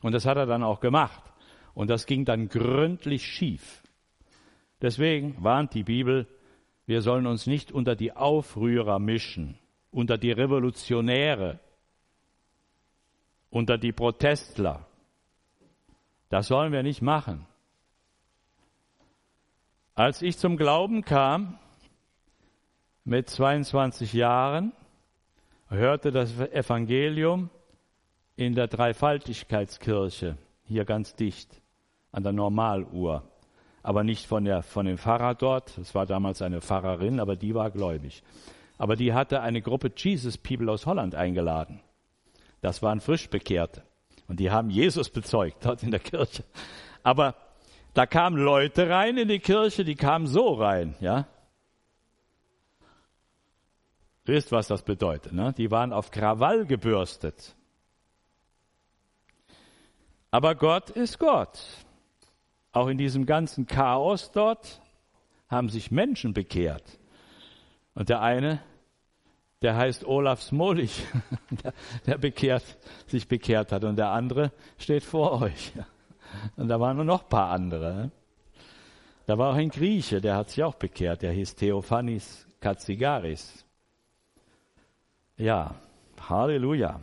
Und das hat er dann auch gemacht. Und das ging dann gründlich schief. Deswegen warnt die Bibel, wir sollen uns nicht unter die Aufrührer mischen, unter die Revolutionäre, unter die Protestler. Das sollen wir nicht machen. Als ich zum Glauben kam, mit 22 Jahren, hörte das Evangelium in der Dreifaltigkeitskirche, hier ganz dicht, an der Normaluhr aber nicht von, der, von dem Pfarrer dort. Es war damals eine Pfarrerin, aber die war gläubig. Aber die hatte eine Gruppe Jesus People aus Holland eingeladen. Das waren Frischbekehrte. Und die haben Jesus bezeugt dort in der Kirche. Aber da kamen Leute rein in die Kirche, die kamen so rein, ja. Du wisst, was das bedeutet, ne? Die waren auf Krawall gebürstet. Aber Gott ist Gott. Auch in diesem ganzen Chaos dort haben sich Menschen bekehrt. Und der eine, der heißt Olaf Smolich, der, bekehrt, sich bekehrt hat. Und der andere steht vor euch. Und da waren nur noch ein paar andere. Da war auch ein Grieche, der hat sich auch bekehrt. Der hieß Theophanis Katsigaris. Ja, Halleluja.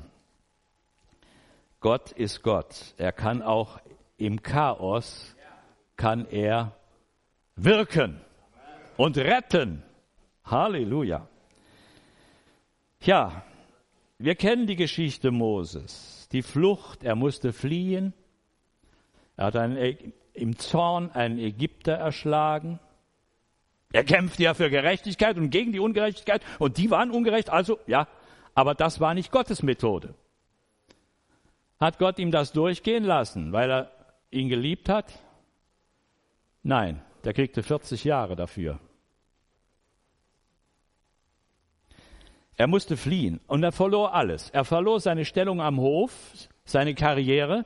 Gott ist Gott. Er kann auch im Chaos kann er wirken und retten. Halleluja. Ja, wir kennen die Geschichte Moses. Die Flucht, er musste fliehen. Er hat einen, im Zorn einen Ägypter erschlagen. Er kämpfte ja für Gerechtigkeit und gegen die Ungerechtigkeit und die waren ungerecht, also ja, aber das war nicht Gottes Methode. Hat Gott ihm das durchgehen lassen, weil er ihn geliebt hat? Nein, der kriegte 40 Jahre dafür. Er musste fliehen und er verlor alles. Er verlor seine Stellung am Hof, seine Karriere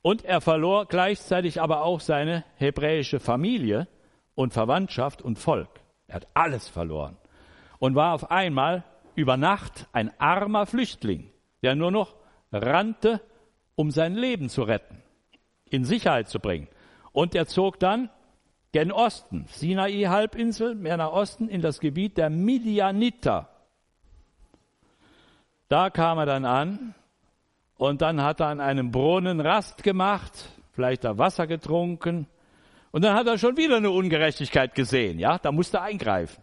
und er verlor gleichzeitig aber auch seine hebräische Familie und Verwandtschaft und Volk. Er hat alles verloren und war auf einmal über Nacht ein armer Flüchtling, der nur noch rannte, um sein Leben zu retten, in Sicherheit zu bringen. Und er zog dann gen Osten, Sinai-Halbinsel, mehr nach Osten, in das Gebiet der Midianiter. Da kam er dann an und dann hat er an einem Brunnen Rast gemacht, vielleicht da Wasser getrunken Und dann hat er schon wieder eine Ungerechtigkeit gesehen, ja, da musste er eingreifen.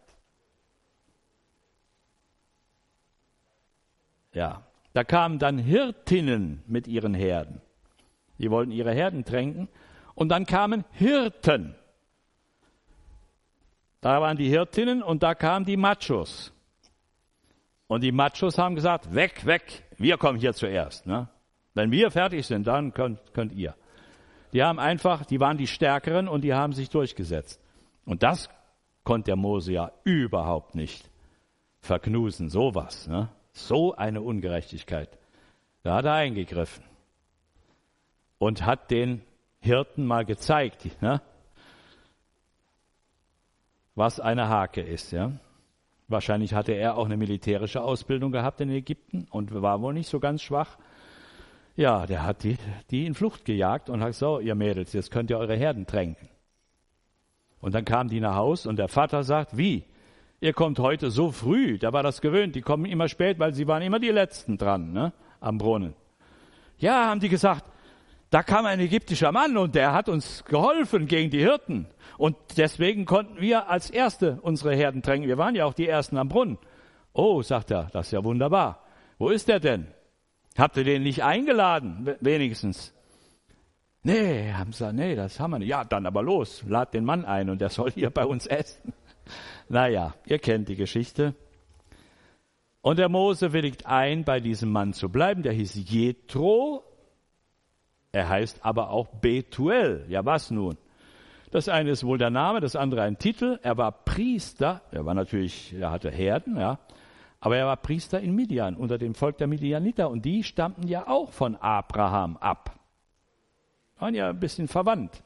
Ja, da kamen dann Hirtinnen mit ihren Herden. Die wollten ihre Herden tränken. Und dann kamen Hirten. Da waren die Hirtinnen und da kamen die Machos. Und die Machos haben gesagt, weg, weg, wir kommen hier zuerst. Ne? Wenn wir fertig sind, dann könnt, könnt ihr. Die haben einfach, die waren die Stärkeren und die haben sich durchgesetzt. Und das konnte der Mose ja überhaupt nicht verknusen, sowas. Ne? So eine Ungerechtigkeit. Da hat er eingegriffen und hat den Hirten mal gezeigt, ne? was eine Hake ist. Ja? Wahrscheinlich hatte er auch eine militärische Ausbildung gehabt in Ägypten und war wohl nicht so ganz schwach. Ja, der hat die, die in Flucht gejagt und hat gesagt, so, ihr Mädels, jetzt könnt ihr eure Herden tränken. Und dann kamen die nach Haus und der Vater sagt, wie? Ihr kommt heute so früh, da war das gewöhnt, die kommen immer spät, weil sie waren immer die Letzten dran, ne, am Brunnen. Ja, haben die gesagt, da kam ein ägyptischer Mann und der hat uns geholfen gegen die Hirten. Und deswegen konnten wir als Erste unsere Herden tränken. Wir waren ja auch die Ersten am Brunnen. Oh, sagt er, das ist ja wunderbar. Wo ist der denn? Habt ihr den nicht eingeladen, wenigstens? Nee, haben sie nee, das haben wir nicht. Ja, dann aber los, lad den Mann ein und der soll hier bei uns essen. Naja, ihr kennt die Geschichte. Und der Mose willigt ein, bei diesem Mann zu bleiben. Der hieß Jethro. Er heißt aber auch Betuel. Ja, was nun? Das eine ist wohl der Name, das andere ein Titel. Er war Priester. Er war natürlich, er hatte Herden, ja. Aber er war Priester in Midian, unter dem Volk der Midianiter. Und die stammten ja auch von Abraham ab. Waren ja ein bisschen verwandt.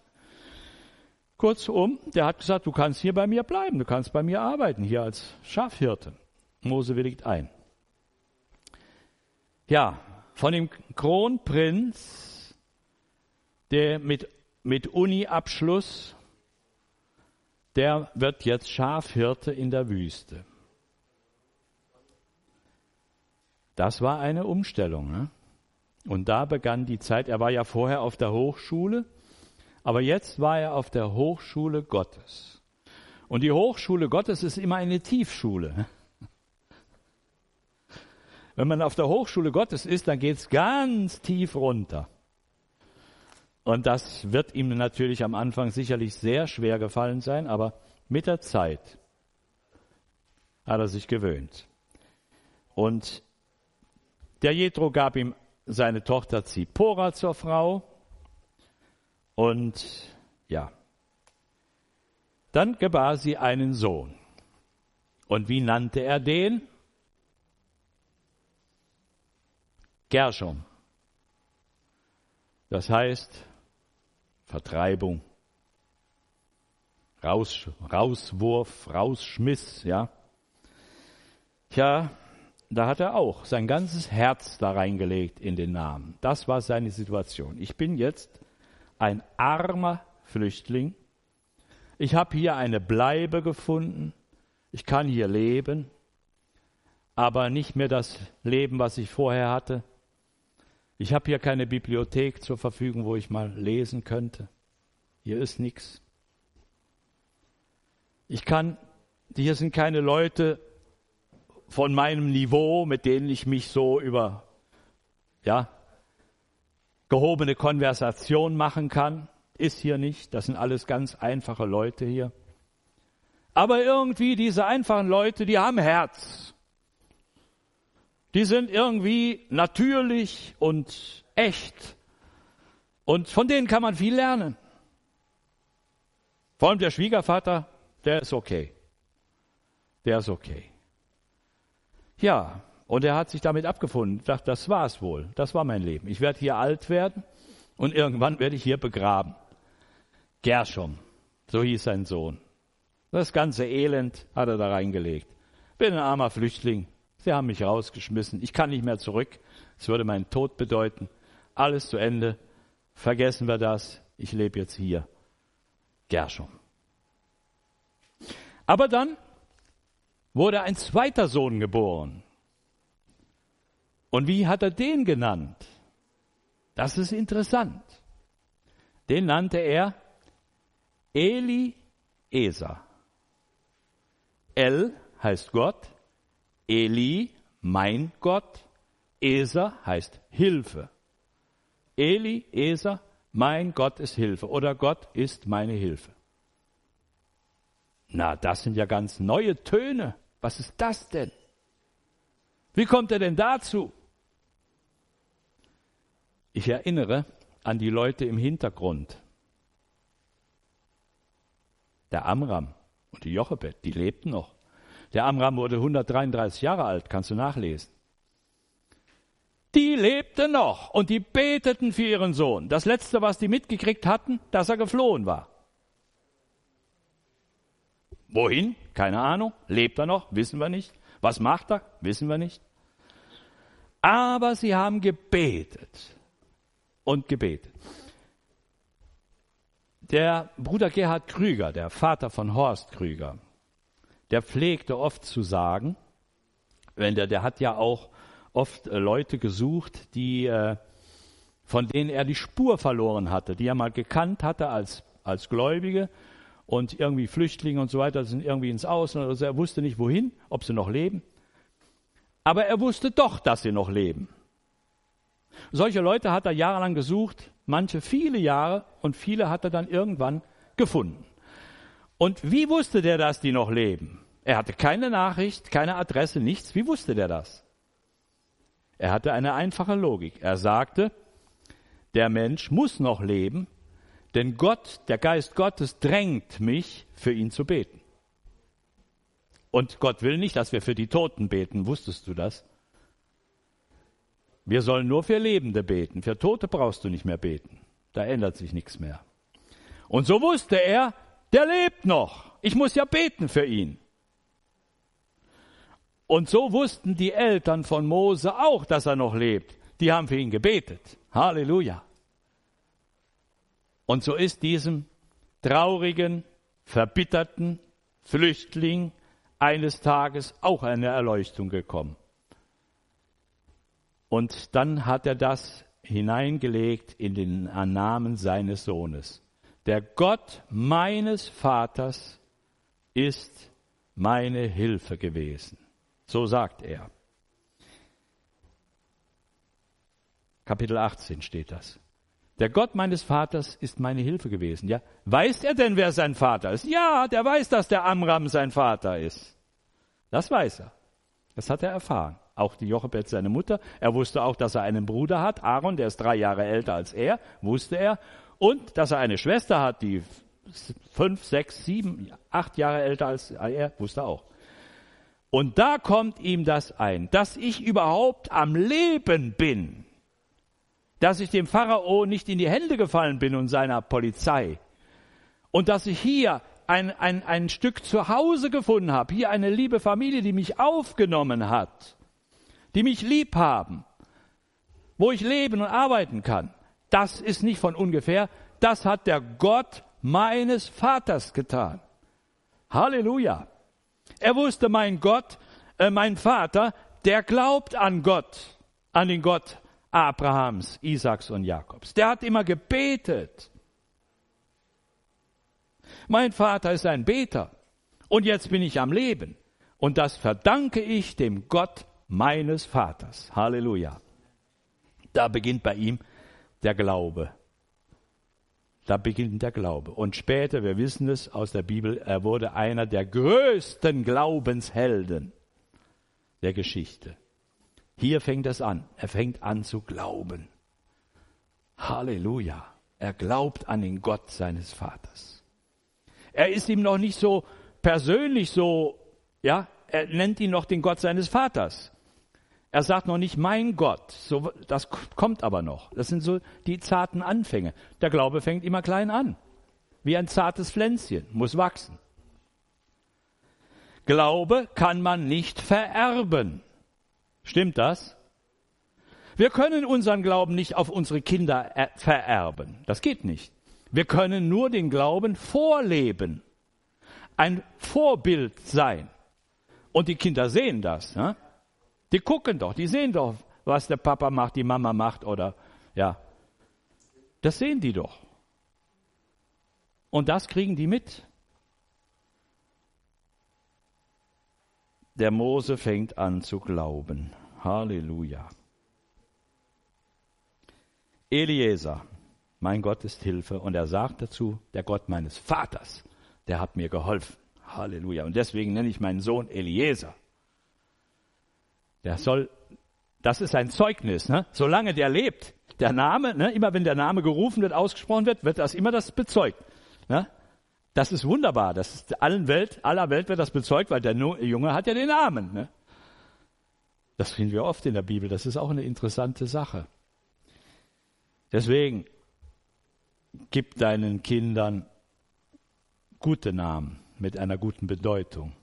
Kurzum, der hat gesagt, du kannst hier bei mir bleiben, du kannst bei mir arbeiten, hier als Schafhirte. Mose willigt ein. Ja, von dem Kronprinz, der mit, mit Uni-Abschluss, der wird jetzt Schafhirte in der Wüste. Das war eine Umstellung. Ne? Und da begann die Zeit, er war ja vorher auf der Hochschule, aber jetzt war er auf der Hochschule Gottes. Und die Hochschule Gottes ist immer eine Tiefschule. Wenn man auf der Hochschule Gottes ist, dann geht es ganz tief runter. Und das wird ihm natürlich am Anfang sicherlich sehr schwer gefallen sein, aber mit der Zeit hat er sich gewöhnt. Und der Jethro gab ihm seine Tochter Zippora zur Frau und ja, dann gebar sie einen Sohn. Und wie nannte er den? Gershom. Das heißt Vertreibung, Raus, Rauswurf, Rausschmiss, ja. Tja, da hat er auch sein ganzes Herz da reingelegt in den Namen. Das war seine Situation. Ich bin jetzt ein armer Flüchtling. Ich habe hier eine Bleibe gefunden. Ich kann hier leben, aber nicht mehr das Leben, was ich vorher hatte. Ich habe hier keine Bibliothek zur Verfügung, wo ich mal lesen könnte. Hier ist nichts. Ich kann, hier sind keine Leute von meinem Niveau, mit denen ich mich so über, ja, gehobene Konversation machen kann. Ist hier nicht. Das sind alles ganz einfache Leute hier. Aber irgendwie diese einfachen Leute, die haben Herz. Die sind irgendwie natürlich und echt. Und von denen kann man viel lernen. Vor allem der Schwiegervater, der ist okay. Der ist okay. Ja, und er hat sich damit abgefunden. Ich dachte, das war's wohl. Das war mein Leben. Ich werde hier alt werden und irgendwann werde ich hier begraben. Gershom, so hieß sein Sohn. Das ganze Elend hat er da reingelegt. Bin ein armer Flüchtling. Sie haben mich rausgeschmissen. Ich kann nicht mehr zurück. Es würde meinen Tod bedeuten. Alles zu Ende. Vergessen wir das. Ich lebe jetzt hier. Gershom. Aber dann wurde ein zweiter Sohn geboren. Und wie hat er den genannt? Das ist interessant. Den nannte er Eli Esa. El heißt Gott, Eli mein Gott, Esa heißt Hilfe. Eli, Esa, mein Gott ist Hilfe oder Gott ist meine Hilfe. Na, das sind ja ganz neue Töne. Was ist das denn? Wie kommt er denn dazu? Ich erinnere an die Leute im Hintergrund. Der Amram und die Jochebed, die lebten noch. Der Amram wurde 133 Jahre alt, kannst du nachlesen. Die lebten noch und die beteten für ihren Sohn. Das letzte, was die mitgekriegt hatten, dass er geflohen war. Wohin? Keine Ahnung. Lebt er noch? Wissen wir nicht. Was macht er? Wissen wir nicht. Aber sie haben gebetet und gebetet. Der Bruder Gerhard Krüger, der Vater von Horst Krüger, der pflegte oft zu sagen, wenn der, der hat ja auch oft äh, Leute gesucht, die, äh, von denen er die Spur verloren hatte, die er mal gekannt hatte als, als Gläubige und irgendwie Flüchtlinge und so weiter sind irgendwie ins Ausland oder so. Er wusste nicht wohin, ob sie noch leben. Aber er wusste doch, dass sie noch leben. Solche Leute hat er jahrelang gesucht, manche viele Jahre und viele hat er dann irgendwann gefunden. Und wie wusste der, dass die noch leben? Er hatte keine Nachricht, keine Adresse, nichts. Wie wusste der das? Er hatte eine einfache Logik. Er sagte, der Mensch muss noch leben, denn Gott, der Geist Gottes drängt mich, für ihn zu beten. Und Gott will nicht, dass wir für die Toten beten. Wusstest du das? Wir sollen nur für Lebende beten. Für Tote brauchst du nicht mehr beten. Da ändert sich nichts mehr. Und so wusste er, der lebt noch. Ich muss ja beten für ihn. Und so wussten die Eltern von Mose auch, dass er noch lebt. Die haben für ihn gebetet. Halleluja. Und so ist diesem traurigen, verbitterten Flüchtling eines Tages auch eine Erleuchtung gekommen. Und dann hat er das hineingelegt in den Namen seines Sohnes. Der Gott meines Vaters ist meine Hilfe gewesen. So sagt er. Kapitel 18 steht das. Der Gott meines Vaters ist meine Hilfe gewesen. Ja, weiß er denn, wer sein Vater ist? Ja, der weiß, dass der Amram sein Vater ist. Das weiß er. Das hat er erfahren. Auch die Jochebed, seine Mutter. Er wusste auch, dass er einen Bruder hat, Aaron, der ist drei Jahre älter als er, wusste er. Und dass er eine Schwester hat, die fünf, sechs, sieben, acht Jahre älter als er, wusste er auch. Und da kommt ihm das ein, dass ich überhaupt am Leben bin dass ich dem Pharao nicht in die Hände gefallen bin und seiner Polizei und dass ich hier ein, ein, ein Stück zu Hause gefunden habe, hier eine liebe Familie, die mich aufgenommen hat, die mich lieb haben, wo ich leben und arbeiten kann. Das ist nicht von ungefähr, das hat der Gott meines Vaters getan. Halleluja. Er wusste, mein Gott, äh, mein Vater, der glaubt an Gott, an den Gott Abrahams, Isaaks und Jakobs. Der hat immer gebetet. Mein Vater ist ein Beter und jetzt bin ich am Leben. Und das verdanke ich dem Gott meines Vaters. Halleluja. Da beginnt bei ihm der Glaube. Da beginnt der Glaube. Und später, wir wissen es aus der Bibel, er wurde einer der größten Glaubenshelden der Geschichte. Hier fängt es an. Er fängt an zu glauben. Halleluja. Er glaubt an den Gott seines Vaters. Er ist ihm noch nicht so persönlich so, ja, er nennt ihn noch den Gott seines Vaters. Er sagt noch nicht mein Gott. So, das kommt aber noch. Das sind so die zarten Anfänge. Der Glaube fängt immer klein an. Wie ein zartes Pflänzchen, muss wachsen. Glaube kann man nicht vererben. Stimmt das? Wir können unseren Glauben nicht auf unsere Kinder vererben. Das geht nicht. Wir können nur den Glauben vorleben. Ein Vorbild sein. Und die Kinder sehen das. Ne? Die gucken doch, die sehen doch, was der Papa macht, die Mama macht oder ja. Das sehen die doch. Und das kriegen die mit. Der Mose fängt an zu glauben. Halleluja. Eliezer, mein Gott ist Hilfe. Und er sagt dazu, der Gott meines Vaters, der hat mir geholfen. Halleluja. Und deswegen nenne ich meinen Sohn Eliezer. Der soll, das ist ein Zeugnis, ne? solange der lebt. Der Name, ne? immer wenn der Name gerufen wird, ausgesprochen wird, wird das immer das bezeugt. Ne? Das ist wunderbar. Das ist allen Welt, aller Welt wird das bezeugt, weil der Junge hat ja den Namen. Ne? Das finden wir oft in der Bibel. Das ist auch eine interessante Sache. Deswegen gib deinen Kindern gute Namen mit einer guten Bedeutung.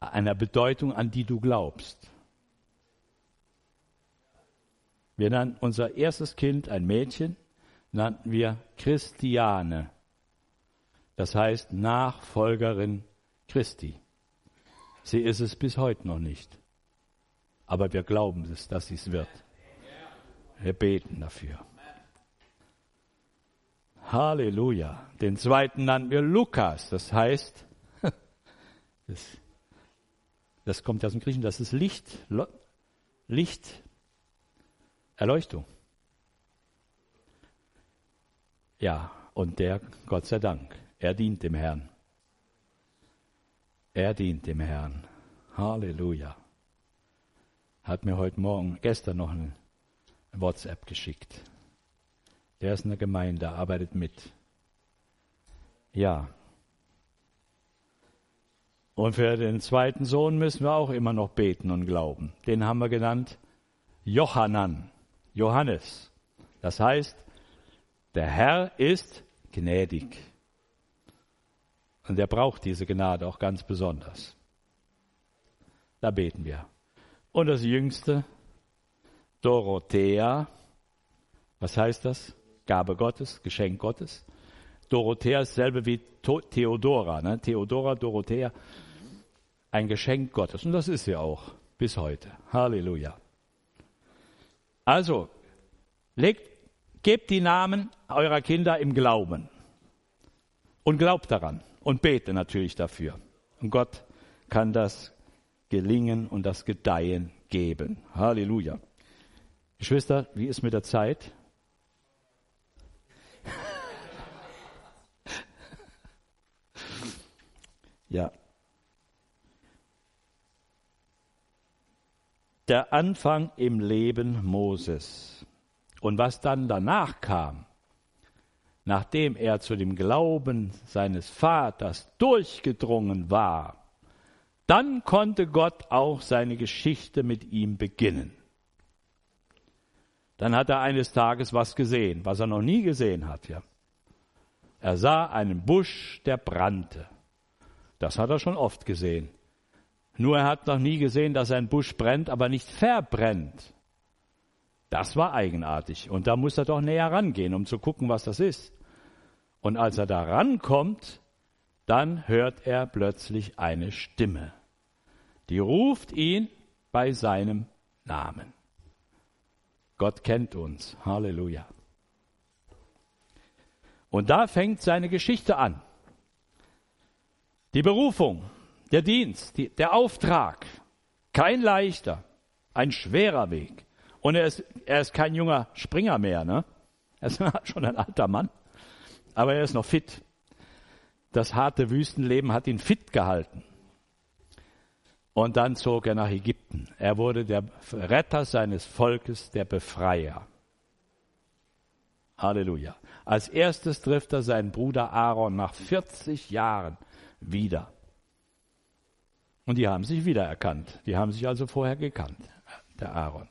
Einer Bedeutung, an die du glaubst. Wir nannten unser erstes Kind, ein Mädchen, nannten wir Christiane. Das heißt Nachfolgerin Christi. Sie ist es bis heute noch nicht. Aber wir glauben es, dass sie es wird. Wir beten dafür. Halleluja. Den zweiten nannten wir Lukas. Das heißt, das, das kommt aus dem Griechen, das ist Licht, Licht, Erleuchtung. Ja, und der, Gott sei Dank, er dient dem Herrn. Er dient dem Herrn. Halleluja. Hat mir heute Morgen, gestern noch ein WhatsApp geschickt. Der ist in der Gemeinde, arbeitet mit. Ja. Und für den zweiten Sohn müssen wir auch immer noch beten und glauben. Den haben wir genannt Johannan, Johannes. Das heißt, der Herr ist gnädig. Und er braucht diese Gnade auch ganz besonders. Da beten wir. Und das Jüngste, Dorothea. Was heißt das? Gabe Gottes, Geschenk Gottes. Dorothea ist dasselbe wie Theodora. Ne? Theodora, Dorothea. Ein Geschenk Gottes. Und das ist sie auch bis heute. Halleluja. Also, legt Gebt die Namen eurer Kinder im Glauben. Und glaubt daran. Und bete natürlich dafür. Und Gott kann das Gelingen und das Gedeihen geben. Halleluja. Geschwister, wie ist mit der Zeit? ja. Der Anfang im Leben Moses. Und was dann danach kam, nachdem er zu dem Glauben seines Vaters durchgedrungen war, dann konnte Gott auch seine Geschichte mit ihm beginnen. Dann hat er eines Tages was gesehen, was er noch nie gesehen hat. Ja. Er sah einen Busch, der brannte. Das hat er schon oft gesehen. Nur er hat noch nie gesehen, dass ein Busch brennt, aber nicht verbrennt. Das war eigenartig. Und da muss er doch näher rangehen, um zu gucken, was das ist. Und als er da rankommt, dann hört er plötzlich eine Stimme. Die ruft ihn bei seinem Namen. Gott kennt uns. Halleluja. Und da fängt seine Geschichte an. Die Berufung, der Dienst, die, der Auftrag. Kein leichter, ein schwerer Weg. Und er ist, er ist kein junger Springer mehr, ne? Er ist schon ein alter Mann. Aber er ist noch fit. Das harte Wüstenleben hat ihn fit gehalten. Und dann zog er nach Ägypten. Er wurde der Retter seines Volkes, der Befreier. Halleluja. Als erstes trifft er seinen Bruder Aaron nach 40 Jahren wieder. Und die haben sich wiedererkannt. Die haben sich also vorher gekannt, der Aaron.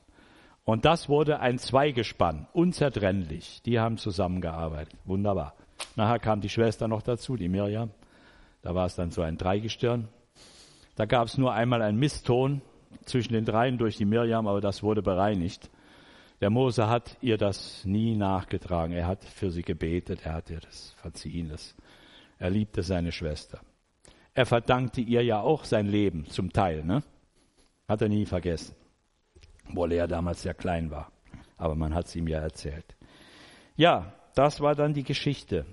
Und das wurde ein Zweigespann, unzertrennlich. Die haben zusammengearbeitet. Wunderbar. Nachher kam die Schwester noch dazu, die Mirjam. Da war es dann so ein Dreigestirn. Da gab es nur einmal einen Misston zwischen den dreien durch die Mirjam, aber das wurde bereinigt. Der Mose hat ihr das nie nachgetragen. Er hat für sie gebetet, er hat ihr das verziehen. Das, er liebte seine Schwester. Er verdankte ihr ja auch sein Leben zum Teil, ne? Hat er nie vergessen obwohl er damals sehr klein war. Aber man hat es ihm ja erzählt. Ja, das war dann die Geschichte.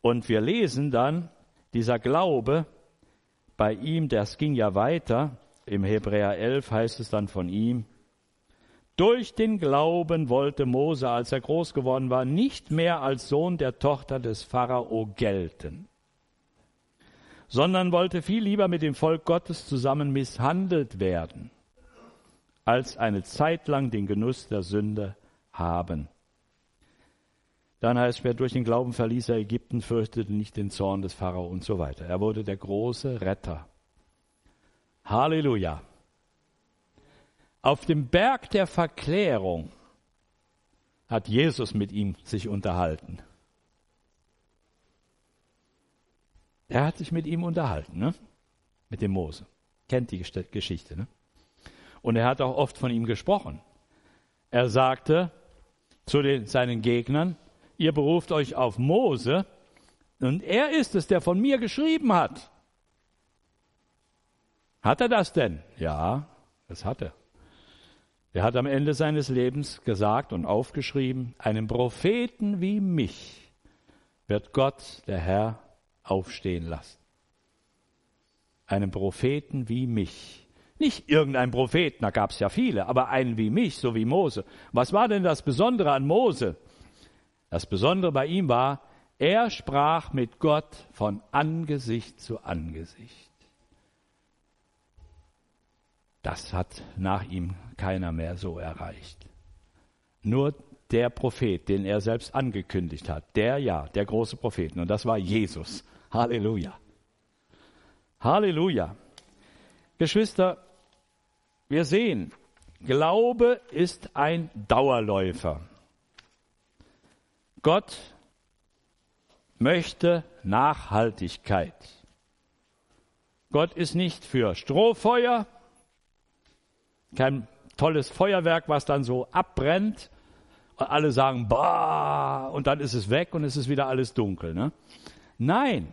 Und wir lesen dann, dieser Glaube bei ihm, das ging ja weiter. Im Hebräer 11 heißt es dann von ihm, durch den Glauben wollte Mose, als er groß geworden war, nicht mehr als Sohn der Tochter des Pharao gelten, sondern wollte viel lieber mit dem Volk Gottes zusammen misshandelt werden, als eine Zeit lang den Genuss der Sünde haben. Dann heißt es, durch den Glauben verließ er Ägypten, fürchtete nicht den Zorn des Pharao und so weiter. Er wurde der große Retter. Halleluja. Auf dem Berg der Verklärung hat Jesus mit ihm sich unterhalten. Er hat sich mit ihm unterhalten, ne? mit dem Mose. Kennt die Geschichte. Ne? Und er hat auch oft von ihm gesprochen. Er sagte zu den, seinen Gegnern, ihr beruft euch auf Mose und er ist es, der von mir geschrieben hat. Hat er das denn? Ja, das hat er. Er hat am Ende seines Lebens gesagt und aufgeschrieben, einen Propheten wie mich wird Gott, der Herr, aufstehen lassen. Einen Propheten wie mich. Nicht irgendein Propheten, da gab es ja viele, aber einen wie mich, so wie Mose. Was war denn das Besondere an Mose? Das Besondere bei ihm war, er sprach mit Gott von Angesicht zu Angesicht. Das hat nach ihm keiner mehr so erreicht. Nur der Prophet, den er selbst angekündigt hat, der ja, der große Prophet, und das war Jesus. Halleluja. Halleluja. Geschwister, wir sehen, Glaube ist ein Dauerläufer. Gott möchte Nachhaltigkeit. Gott ist nicht für Strohfeuer, kein tolles Feuerwerk, was dann so abbrennt alle sagen, bah, und dann ist es weg und es ist wieder alles dunkel. Ne? Nein,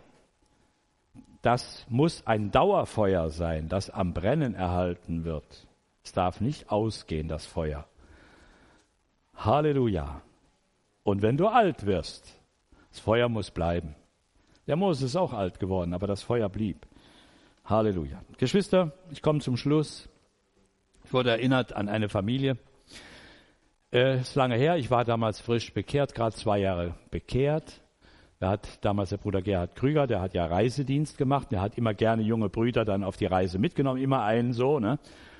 das muss ein Dauerfeuer sein, das am Brennen erhalten wird. Es darf nicht ausgehen, das Feuer. Halleluja. Und wenn du alt wirst, das Feuer muss bleiben. Der Mose ist auch alt geworden, aber das Feuer blieb. Halleluja. Geschwister, ich komme zum Schluss. Ich wurde erinnert an eine Familie. Äh, ist lange her, ich war damals frisch bekehrt, gerade zwei Jahre bekehrt. Da hat damals der Bruder Gerhard Krüger, der hat ja Reisedienst gemacht, der hat immer gerne junge Brüder dann auf die Reise mitgenommen, immer einen so. Ne?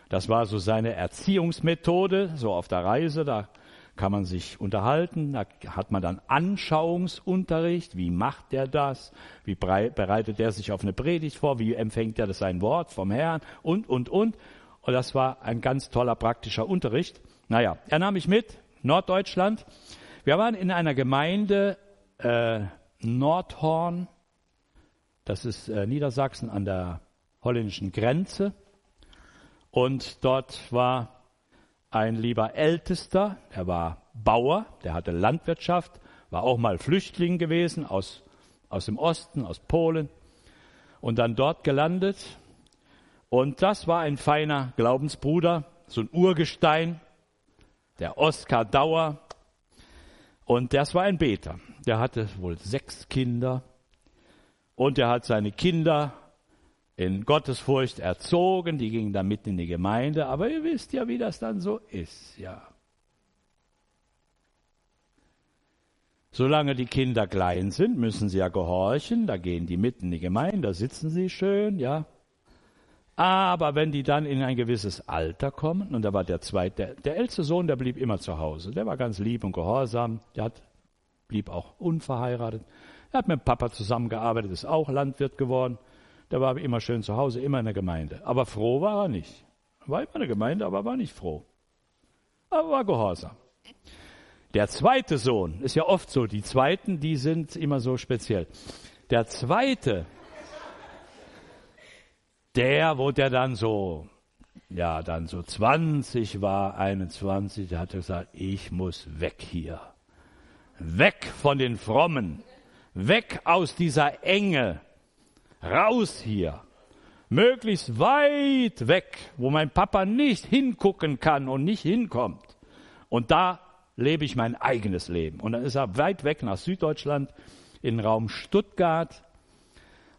Das war so seine Erziehungsmethode, so auf der Reise. Da kann man sich unterhalten, da hat man dann Anschauungsunterricht, wie macht er das, wie bereitet er sich auf eine Predigt vor, wie empfängt er das sein Wort vom Herrn und, und, und. Und das war ein ganz toller praktischer Unterricht. Naja, er nahm mich mit, Norddeutschland. Wir waren in einer Gemeinde äh, Nordhorn, das ist äh, Niedersachsen an der holländischen Grenze. Und dort war ein lieber Ältester, der war Bauer, der hatte Landwirtschaft, war auch mal Flüchtling gewesen aus, aus dem Osten, aus Polen und dann dort gelandet. Und das war ein feiner Glaubensbruder, so ein Urgestein, der Oskar Dauer. Und das war ein Beter. Der hatte wohl sechs Kinder und er hat seine Kinder in Gottesfurcht erzogen, die gingen dann mit in die Gemeinde, aber ihr wisst ja, wie das dann so ist, ja. Solange die Kinder klein sind, müssen sie ja gehorchen, da gehen die mit in die Gemeinde, da sitzen sie schön, ja. Aber wenn die dann in ein gewisses Alter kommen, und da war der zweite, der, der älteste Sohn, der blieb immer zu Hause, der war ganz lieb und gehorsam, der hat, blieb auch unverheiratet, er hat mit Papa zusammengearbeitet, ist auch Landwirt geworden. Der war immer schön zu Hause, immer in der Gemeinde. Aber froh war er nicht. War immer in der Gemeinde, aber war nicht froh. Aber war gehorsam. Der zweite Sohn, ist ja oft so, die zweiten, die sind immer so speziell. Der zweite, der, wo der dann so, ja, dann so 20 war, 21, der hat gesagt, ich muss weg hier. Weg von den Frommen. Weg aus dieser Enge. Raus hier. Möglichst weit weg, wo mein Papa nicht hingucken kann und nicht hinkommt. Und da lebe ich mein eigenes Leben. Und dann ist er weit weg nach Süddeutschland in den Raum Stuttgart,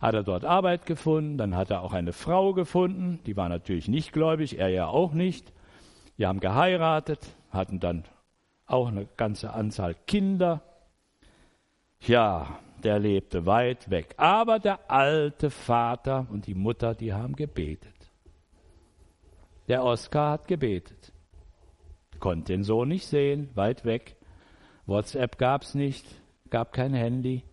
hat er dort Arbeit gefunden, dann hat er auch eine Frau gefunden, die war natürlich nicht gläubig, er ja auch nicht. Die haben geheiratet, hatten dann auch eine ganze Anzahl Kinder. Ja, der lebte weit weg. Aber der alte Vater und die Mutter, die haben gebetet. Der Oskar hat gebetet. Konnte den Sohn nicht sehen, weit weg. WhatsApp gab es nicht, gab kein Handy.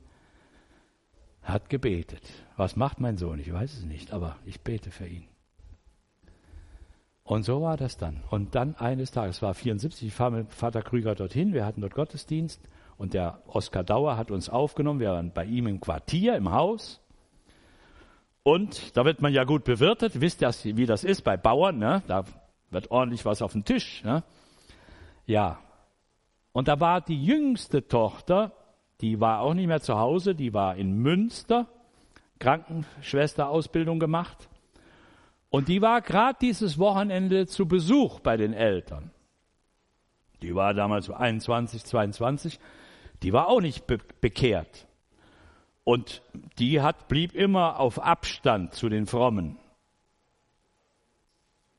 Hat gebetet. Was macht mein Sohn? Ich weiß es nicht, aber ich bete für ihn. Und so war das dann. Und dann eines Tages, es war 74, ich fahre mit Vater Krüger dorthin, wir hatten dort Gottesdienst und der Oskar Dauer hat uns aufgenommen, wir waren bei ihm im Quartier, im Haus. Und da wird man ja gut bewirtet, wisst ihr, wie das ist bei Bauern, ne? da wird ordentlich was auf den Tisch. Ne? Ja, und da war die jüngste Tochter, die war auch nicht mehr zu Hause, die war in Münster, Krankenschwesterausbildung gemacht. Und die war gerade dieses Wochenende zu Besuch bei den Eltern. Die war damals so 21, 22. Die war auch nicht be bekehrt. Und die hat, blieb immer auf Abstand zu den Frommen.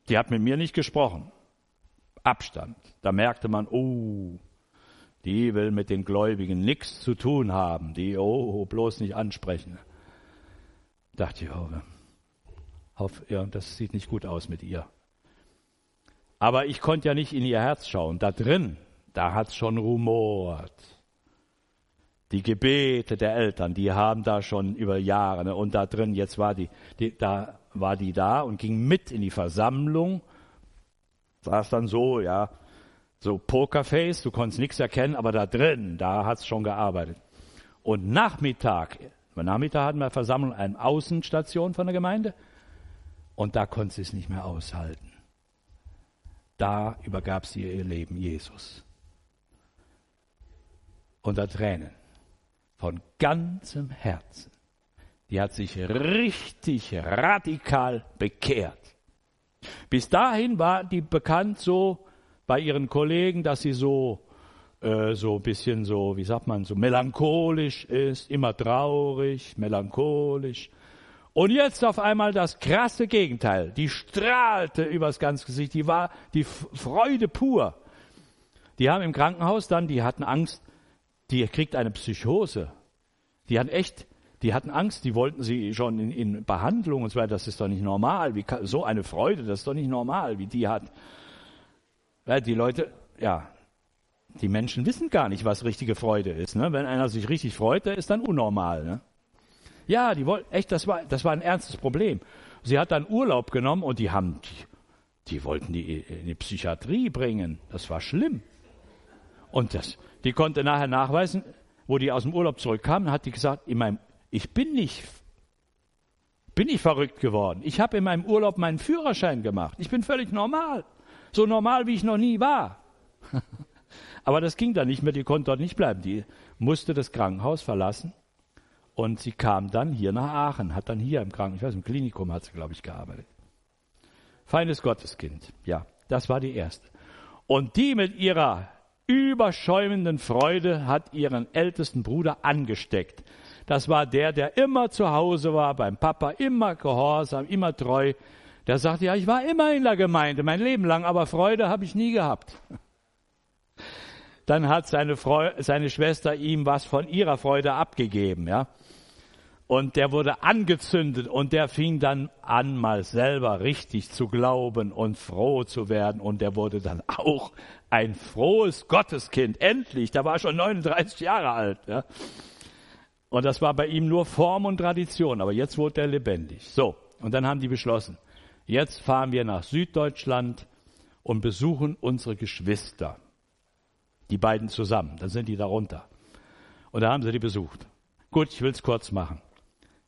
Die hat mit mir nicht gesprochen. Abstand. Da merkte man, oh, die will mit den Gläubigen nichts zu tun haben. Die, oh, bloß nicht ansprechen. Dachte ich, oh, auf, ja, das sieht nicht gut aus mit ihr. Aber ich konnte ja nicht in ihr Herz schauen. Da drin, da hat's schon rumort. Die Gebete der Eltern, die haben da schon über Jahre, ne? und da drin, jetzt war die, die, da war die da und ging mit in die Versammlung, saß dann so, ja, so Pokerface, du konntest nichts erkennen, aber da drin, da hat's schon gearbeitet. Und Nachmittag, Nachmittag hatten wir Versammlung, eine Außenstation von der Gemeinde, und da konnte sie es nicht mehr aushalten. Da übergab sie ihr Leben Jesus. Unter Tränen. Von ganzem Herzen. Die hat sich richtig radikal bekehrt. Bis dahin war die bekannt so bei ihren Kollegen, dass sie so äh, so ein bisschen so, wie sagt man, so melancholisch ist, immer traurig, melancholisch. Und jetzt auf einmal das krasse Gegenteil. Die strahlte übers ganze Gesicht. Die war die Freude pur. Die haben im Krankenhaus dann, die hatten Angst, die kriegt eine Psychose. Die hatten echt, die hatten Angst, die wollten sie schon in, in Behandlung und so weiter. Das ist doch nicht normal. Wie so eine Freude, das ist doch nicht normal, wie die hat. Ja, die Leute, ja, die Menschen wissen gar nicht, was richtige Freude ist. Ne? Wenn einer sich richtig freut, der ist dann unnormal. Ne? Ja, die wollten, echt, das war, das war ein ernstes Problem. Sie hat dann Urlaub genommen und die haben, die, die wollten die in die Psychiatrie bringen. Das war schlimm. Und das, die konnte nachher nachweisen, wo die aus dem Urlaub zurückkamen, hat die gesagt, in meinem, ich bin nicht, bin nicht verrückt geworden. Ich habe in meinem Urlaub meinen Führerschein gemacht. Ich bin völlig normal. So normal, wie ich noch nie war. Aber das ging dann nicht mehr, die konnte dort nicht bleiben. Die musste das Krankenhaus verlassen und sie kam dann hier nach Aachen, hat dann hier im Krankenhaus, ich weiß, im Klinikum hat sie, glaube ich, gearbeitet. Feines Gotteskind, ja, das war die erste. Und die mit ihrer überschäumenden Freude hat ihren ältesten Bruder angesteckt. Das war der, der immer zu Hause war, beim Papa, immer gehorsam, immer treu. Der sagte, ja, ich war immer in der Gemeinde, mein Leben lang, aber Freude habe ich nie gehabt. Dann hat seine, Freu seine Schwester ihm was von ihrer Freude abgegeben, ja und der wurde angezündet und der fing dann an, mal selber richtig zu glauben und froh zu werden und der wurde dann auch ein frohes Gotteskind. Endlich, da war er schon 39 Jahre alt. Ja. Und das war bei ihm nur Form und Tradition, aber jetzt wurde er lebendig. So, und dann haben die beschlossen, jetzt fahren wir nach Süddeutschland und besuchen unsere Geschwister. Die beiden zusammen, dann sind die darunter. Und da haben sie die besucht. Gut, ich will es kurz machen.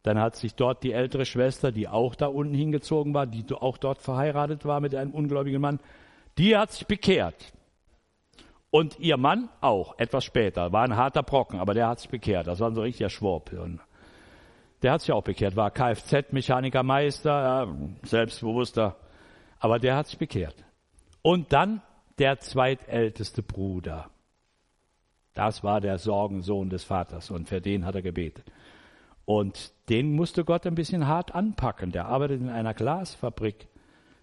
Dann hat sich dort die ältere Schwester, die auch da unten hingezogen war, die auch dort verheiratet war mit einem ungläubigen Mann, die hat sich bekehrt. Und ihr Mann auch, etwas später, war ein harter Brocken, aber der hat sich bekehrt. Das war so richtiger Schwurb. Der hat sich auch bekehrt, war Kfz-Mechanikermeister, ja, selbstbewusster, aber der hat sich bekehrt. Und dann der zweitälteste Bruder, Das war der Sorgensohn des Vaters und für den hat er gebetet. Und den musste Gott ein bisschen hart anpacken. Der arbeitet in einer Glasfabrik.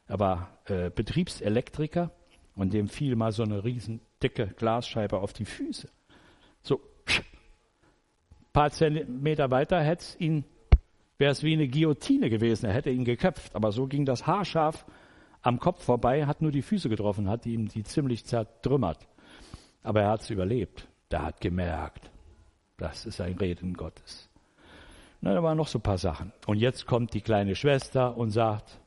Er war äh, Betriebselektriker und dem fiel mal so eine riesen dicke Glasscheibe auf die Füße. So, paar Zentimeter weiter hätte es ihn, wäre es wie eine Guillotine gewesen, er hätte ihn geköpft. Aber so ging das haarscharf am Kopf vorbei, hat nur die Füße getroffen, hat ihm die ziemlich zertrümmert. Aber er hat es überlebt. Der hat gemerkt, das ist ein Reden Gottes. Na, da waren noch so ein paar Sachen. Und jetzt kommt die kleine Schwester und sagt,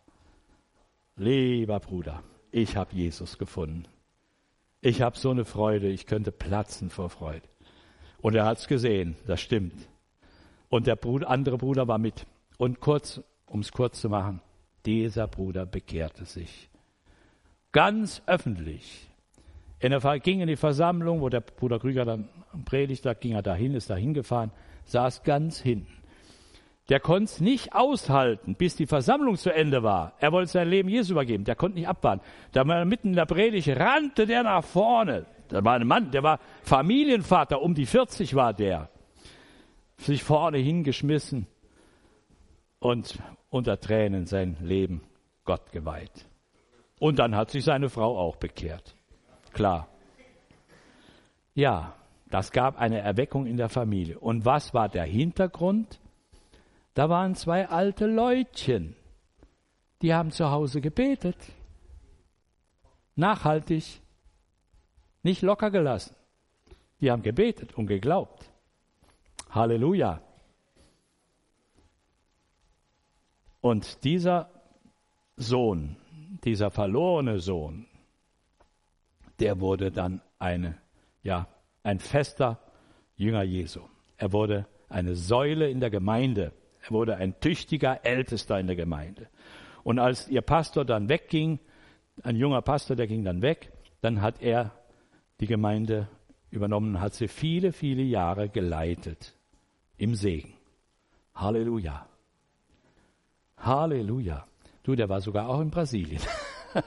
lieber Bruder, ich habe Jesus gefunden. Ich habe so eine Freude, ich könnte platzen vor Freude. Und er hat es gesehen, das stimmt. Und der Bruder, andere Bruder war mit. Und kurz, um es kurz zu machen, dieser Bruder bekehrte sich. Ganz öffentlich. Er ging in die Versammlung, wo der Bruder Krüger dann predigt, da ging er dahin, ist da hingefahren, saß ganz hinten. Der konnte es nicht aushalten, bis die Versammlung zu Ende war. Er wollte sein Leben Jesus übergeben. Der konnte nicht abwarten. Da war er mitten in der Predigt, rannte der nach vorne. Da war ein Mann, der war Familienvater, um die 40 war der. Sich vorne hingeschmissen und unter Tränen sein Leben Gott geweiht. Und dann hat sich seine Frau auch bekehrt. Klar. Ja, das gab eine Erweckung in der Familie. Und was war der Hintergrund? Da waren zwei alte Leutchen, die haben zu Hause gebetet. Nachhaltig, nicht locker gelassen. Die haben gebetet und geglaubt. Halleluja. Und dieser Sohn, dieser verlorene Sohn, der wurde dann eine, ja, ein fester Jünger Jesu. Er wurde eine Säule in der Gemeinde. Er wurde ein tüchtiger Ältester in der Gemeinde. Und als ihr Pastor dann wegging, ein junger Pastor, der ging dann weg, dann hat er die Gemeinde übernommen hat sie viele, viele Jahre geleitet. Im Segen. Halleluja. Halleluja. Du, der war sogar auch in Brasilien.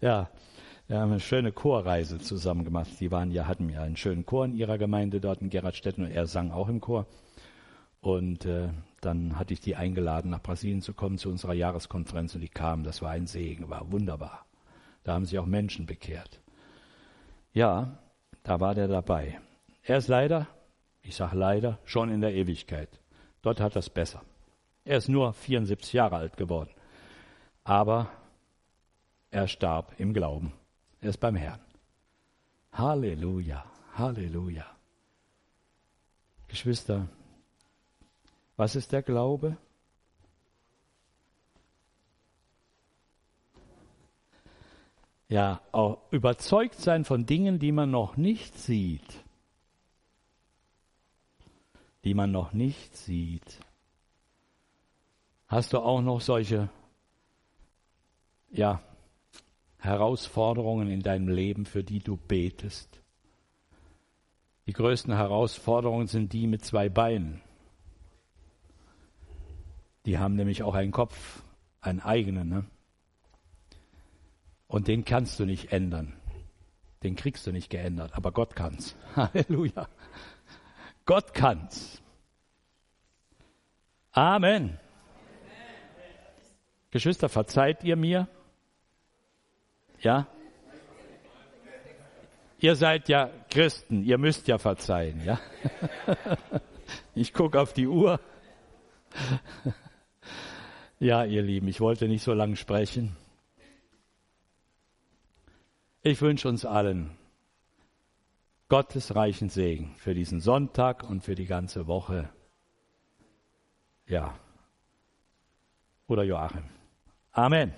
ja, wir haben eine schöne Chorreise zusammen gemacht. Die waren ja, hatten ja einen schönen Chor in ihrer Gemeinde dort in Geradstetten und er sang auch im Chor. Und äh, dann hatte ich die eingeladen, nach Brasilien zu kommen zu unserer Jahreskonferenz und die kamen. Das war ein Segen, war wunderbar. Da haben sich auch Menschen bekehrt. Ja, da war der dabei. Er ist leider, ich sage leider, schon in der Ewigkeit. Dort hat er es besser. Er ist nur 74 Jahre alt geworden. Aber er starb im Glauben. Er ist beim Herrn. Halleluja, Halleluja. Geschwister, was ist der Glaube? Ja, auch überzeugt sein von Dingen, die man noch nicht sieht. Die man noch nicht sieht. Hast du auch noch solche, ja, Herausforderungen in deinem Leben, für die du betest? Die größten Herausforderungen sind die mit zwei Beinen. Die haben nämlich auch einen Kopf, einen eigenen. Ne? Und den kannst du nicht ändern. Den kriegst du nicht geändert, aber Gott kann's. Halleluja. Gott kann's. Amen. Geschwister, verzeiht ihr mir? Ja? Ihr seid ja Christen, ihr müsst ja verzeihen, ja? Ich gucke auf die Uhr. Ja, ihr Lieben, ich wollte nicht so lange sprechen. Ich wünsche uns allen Gottes reichen Segen für diesen Sonntag und für die ganze Woche. Ja. Oder Joachim. Amen.